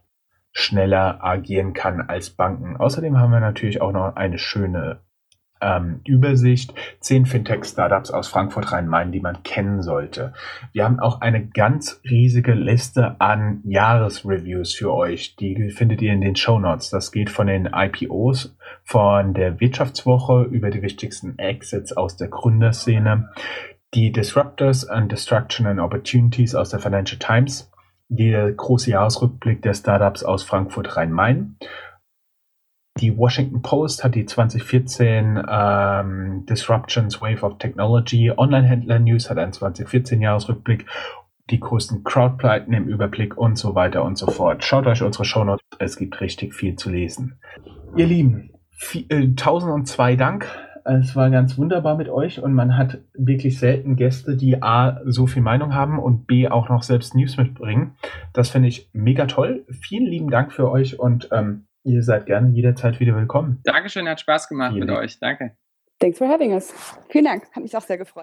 [SPEAKER 1] schneller agieren kann als Banken. Außerdem haben wir natürlich auch noch eine schöne ähm, Übersicht, zehn Fintech-Startups aus Frankfurt Rhein-Main, die man kennen sollte. Wir haben auch eine ganz riesige Liste an Jahresreviews für euch. Die findet ihr in den Show Notes. Das geht von den IPOs, von der Wirtschaftswoche über die wichtigsten Exits aus der Gründerszene, die Disruptors and Destruction and Opportunities aus der Financial Times, der große Jahresrückblick der Startups aus Frankfurt Rhein-Main. Die Washington Post hat die 2014 ähm, Disruptions Wave of Technology. Online-Händler News hat einen 2014 Jahresrückblick. Die größten Crowdpleiten im Überblick und so weiter und so fort. Schaut euch unsere Shownotes. Es gibt richtig viel zu lesen. Ihr Lieben, viel, äh, tausend und zwei Dank. Es war ganz wunderbar mit euch und man hat wirklich selten Gäste, die A, so viel Meinung haben und B, auch noch selbst News mitbringen. Das finde ich mega toll. Vielen lieben Dank für euch und ähm, ihr seid gerne jederzeit wieder willkommen.
[SPEAKER 3] Dankeschön, hat Spaß gemacht Vielen mit euch. Danke.
[SPEAKER 2] Thanks for having us. Vielen Dank, hat mich auch sehr gefreut.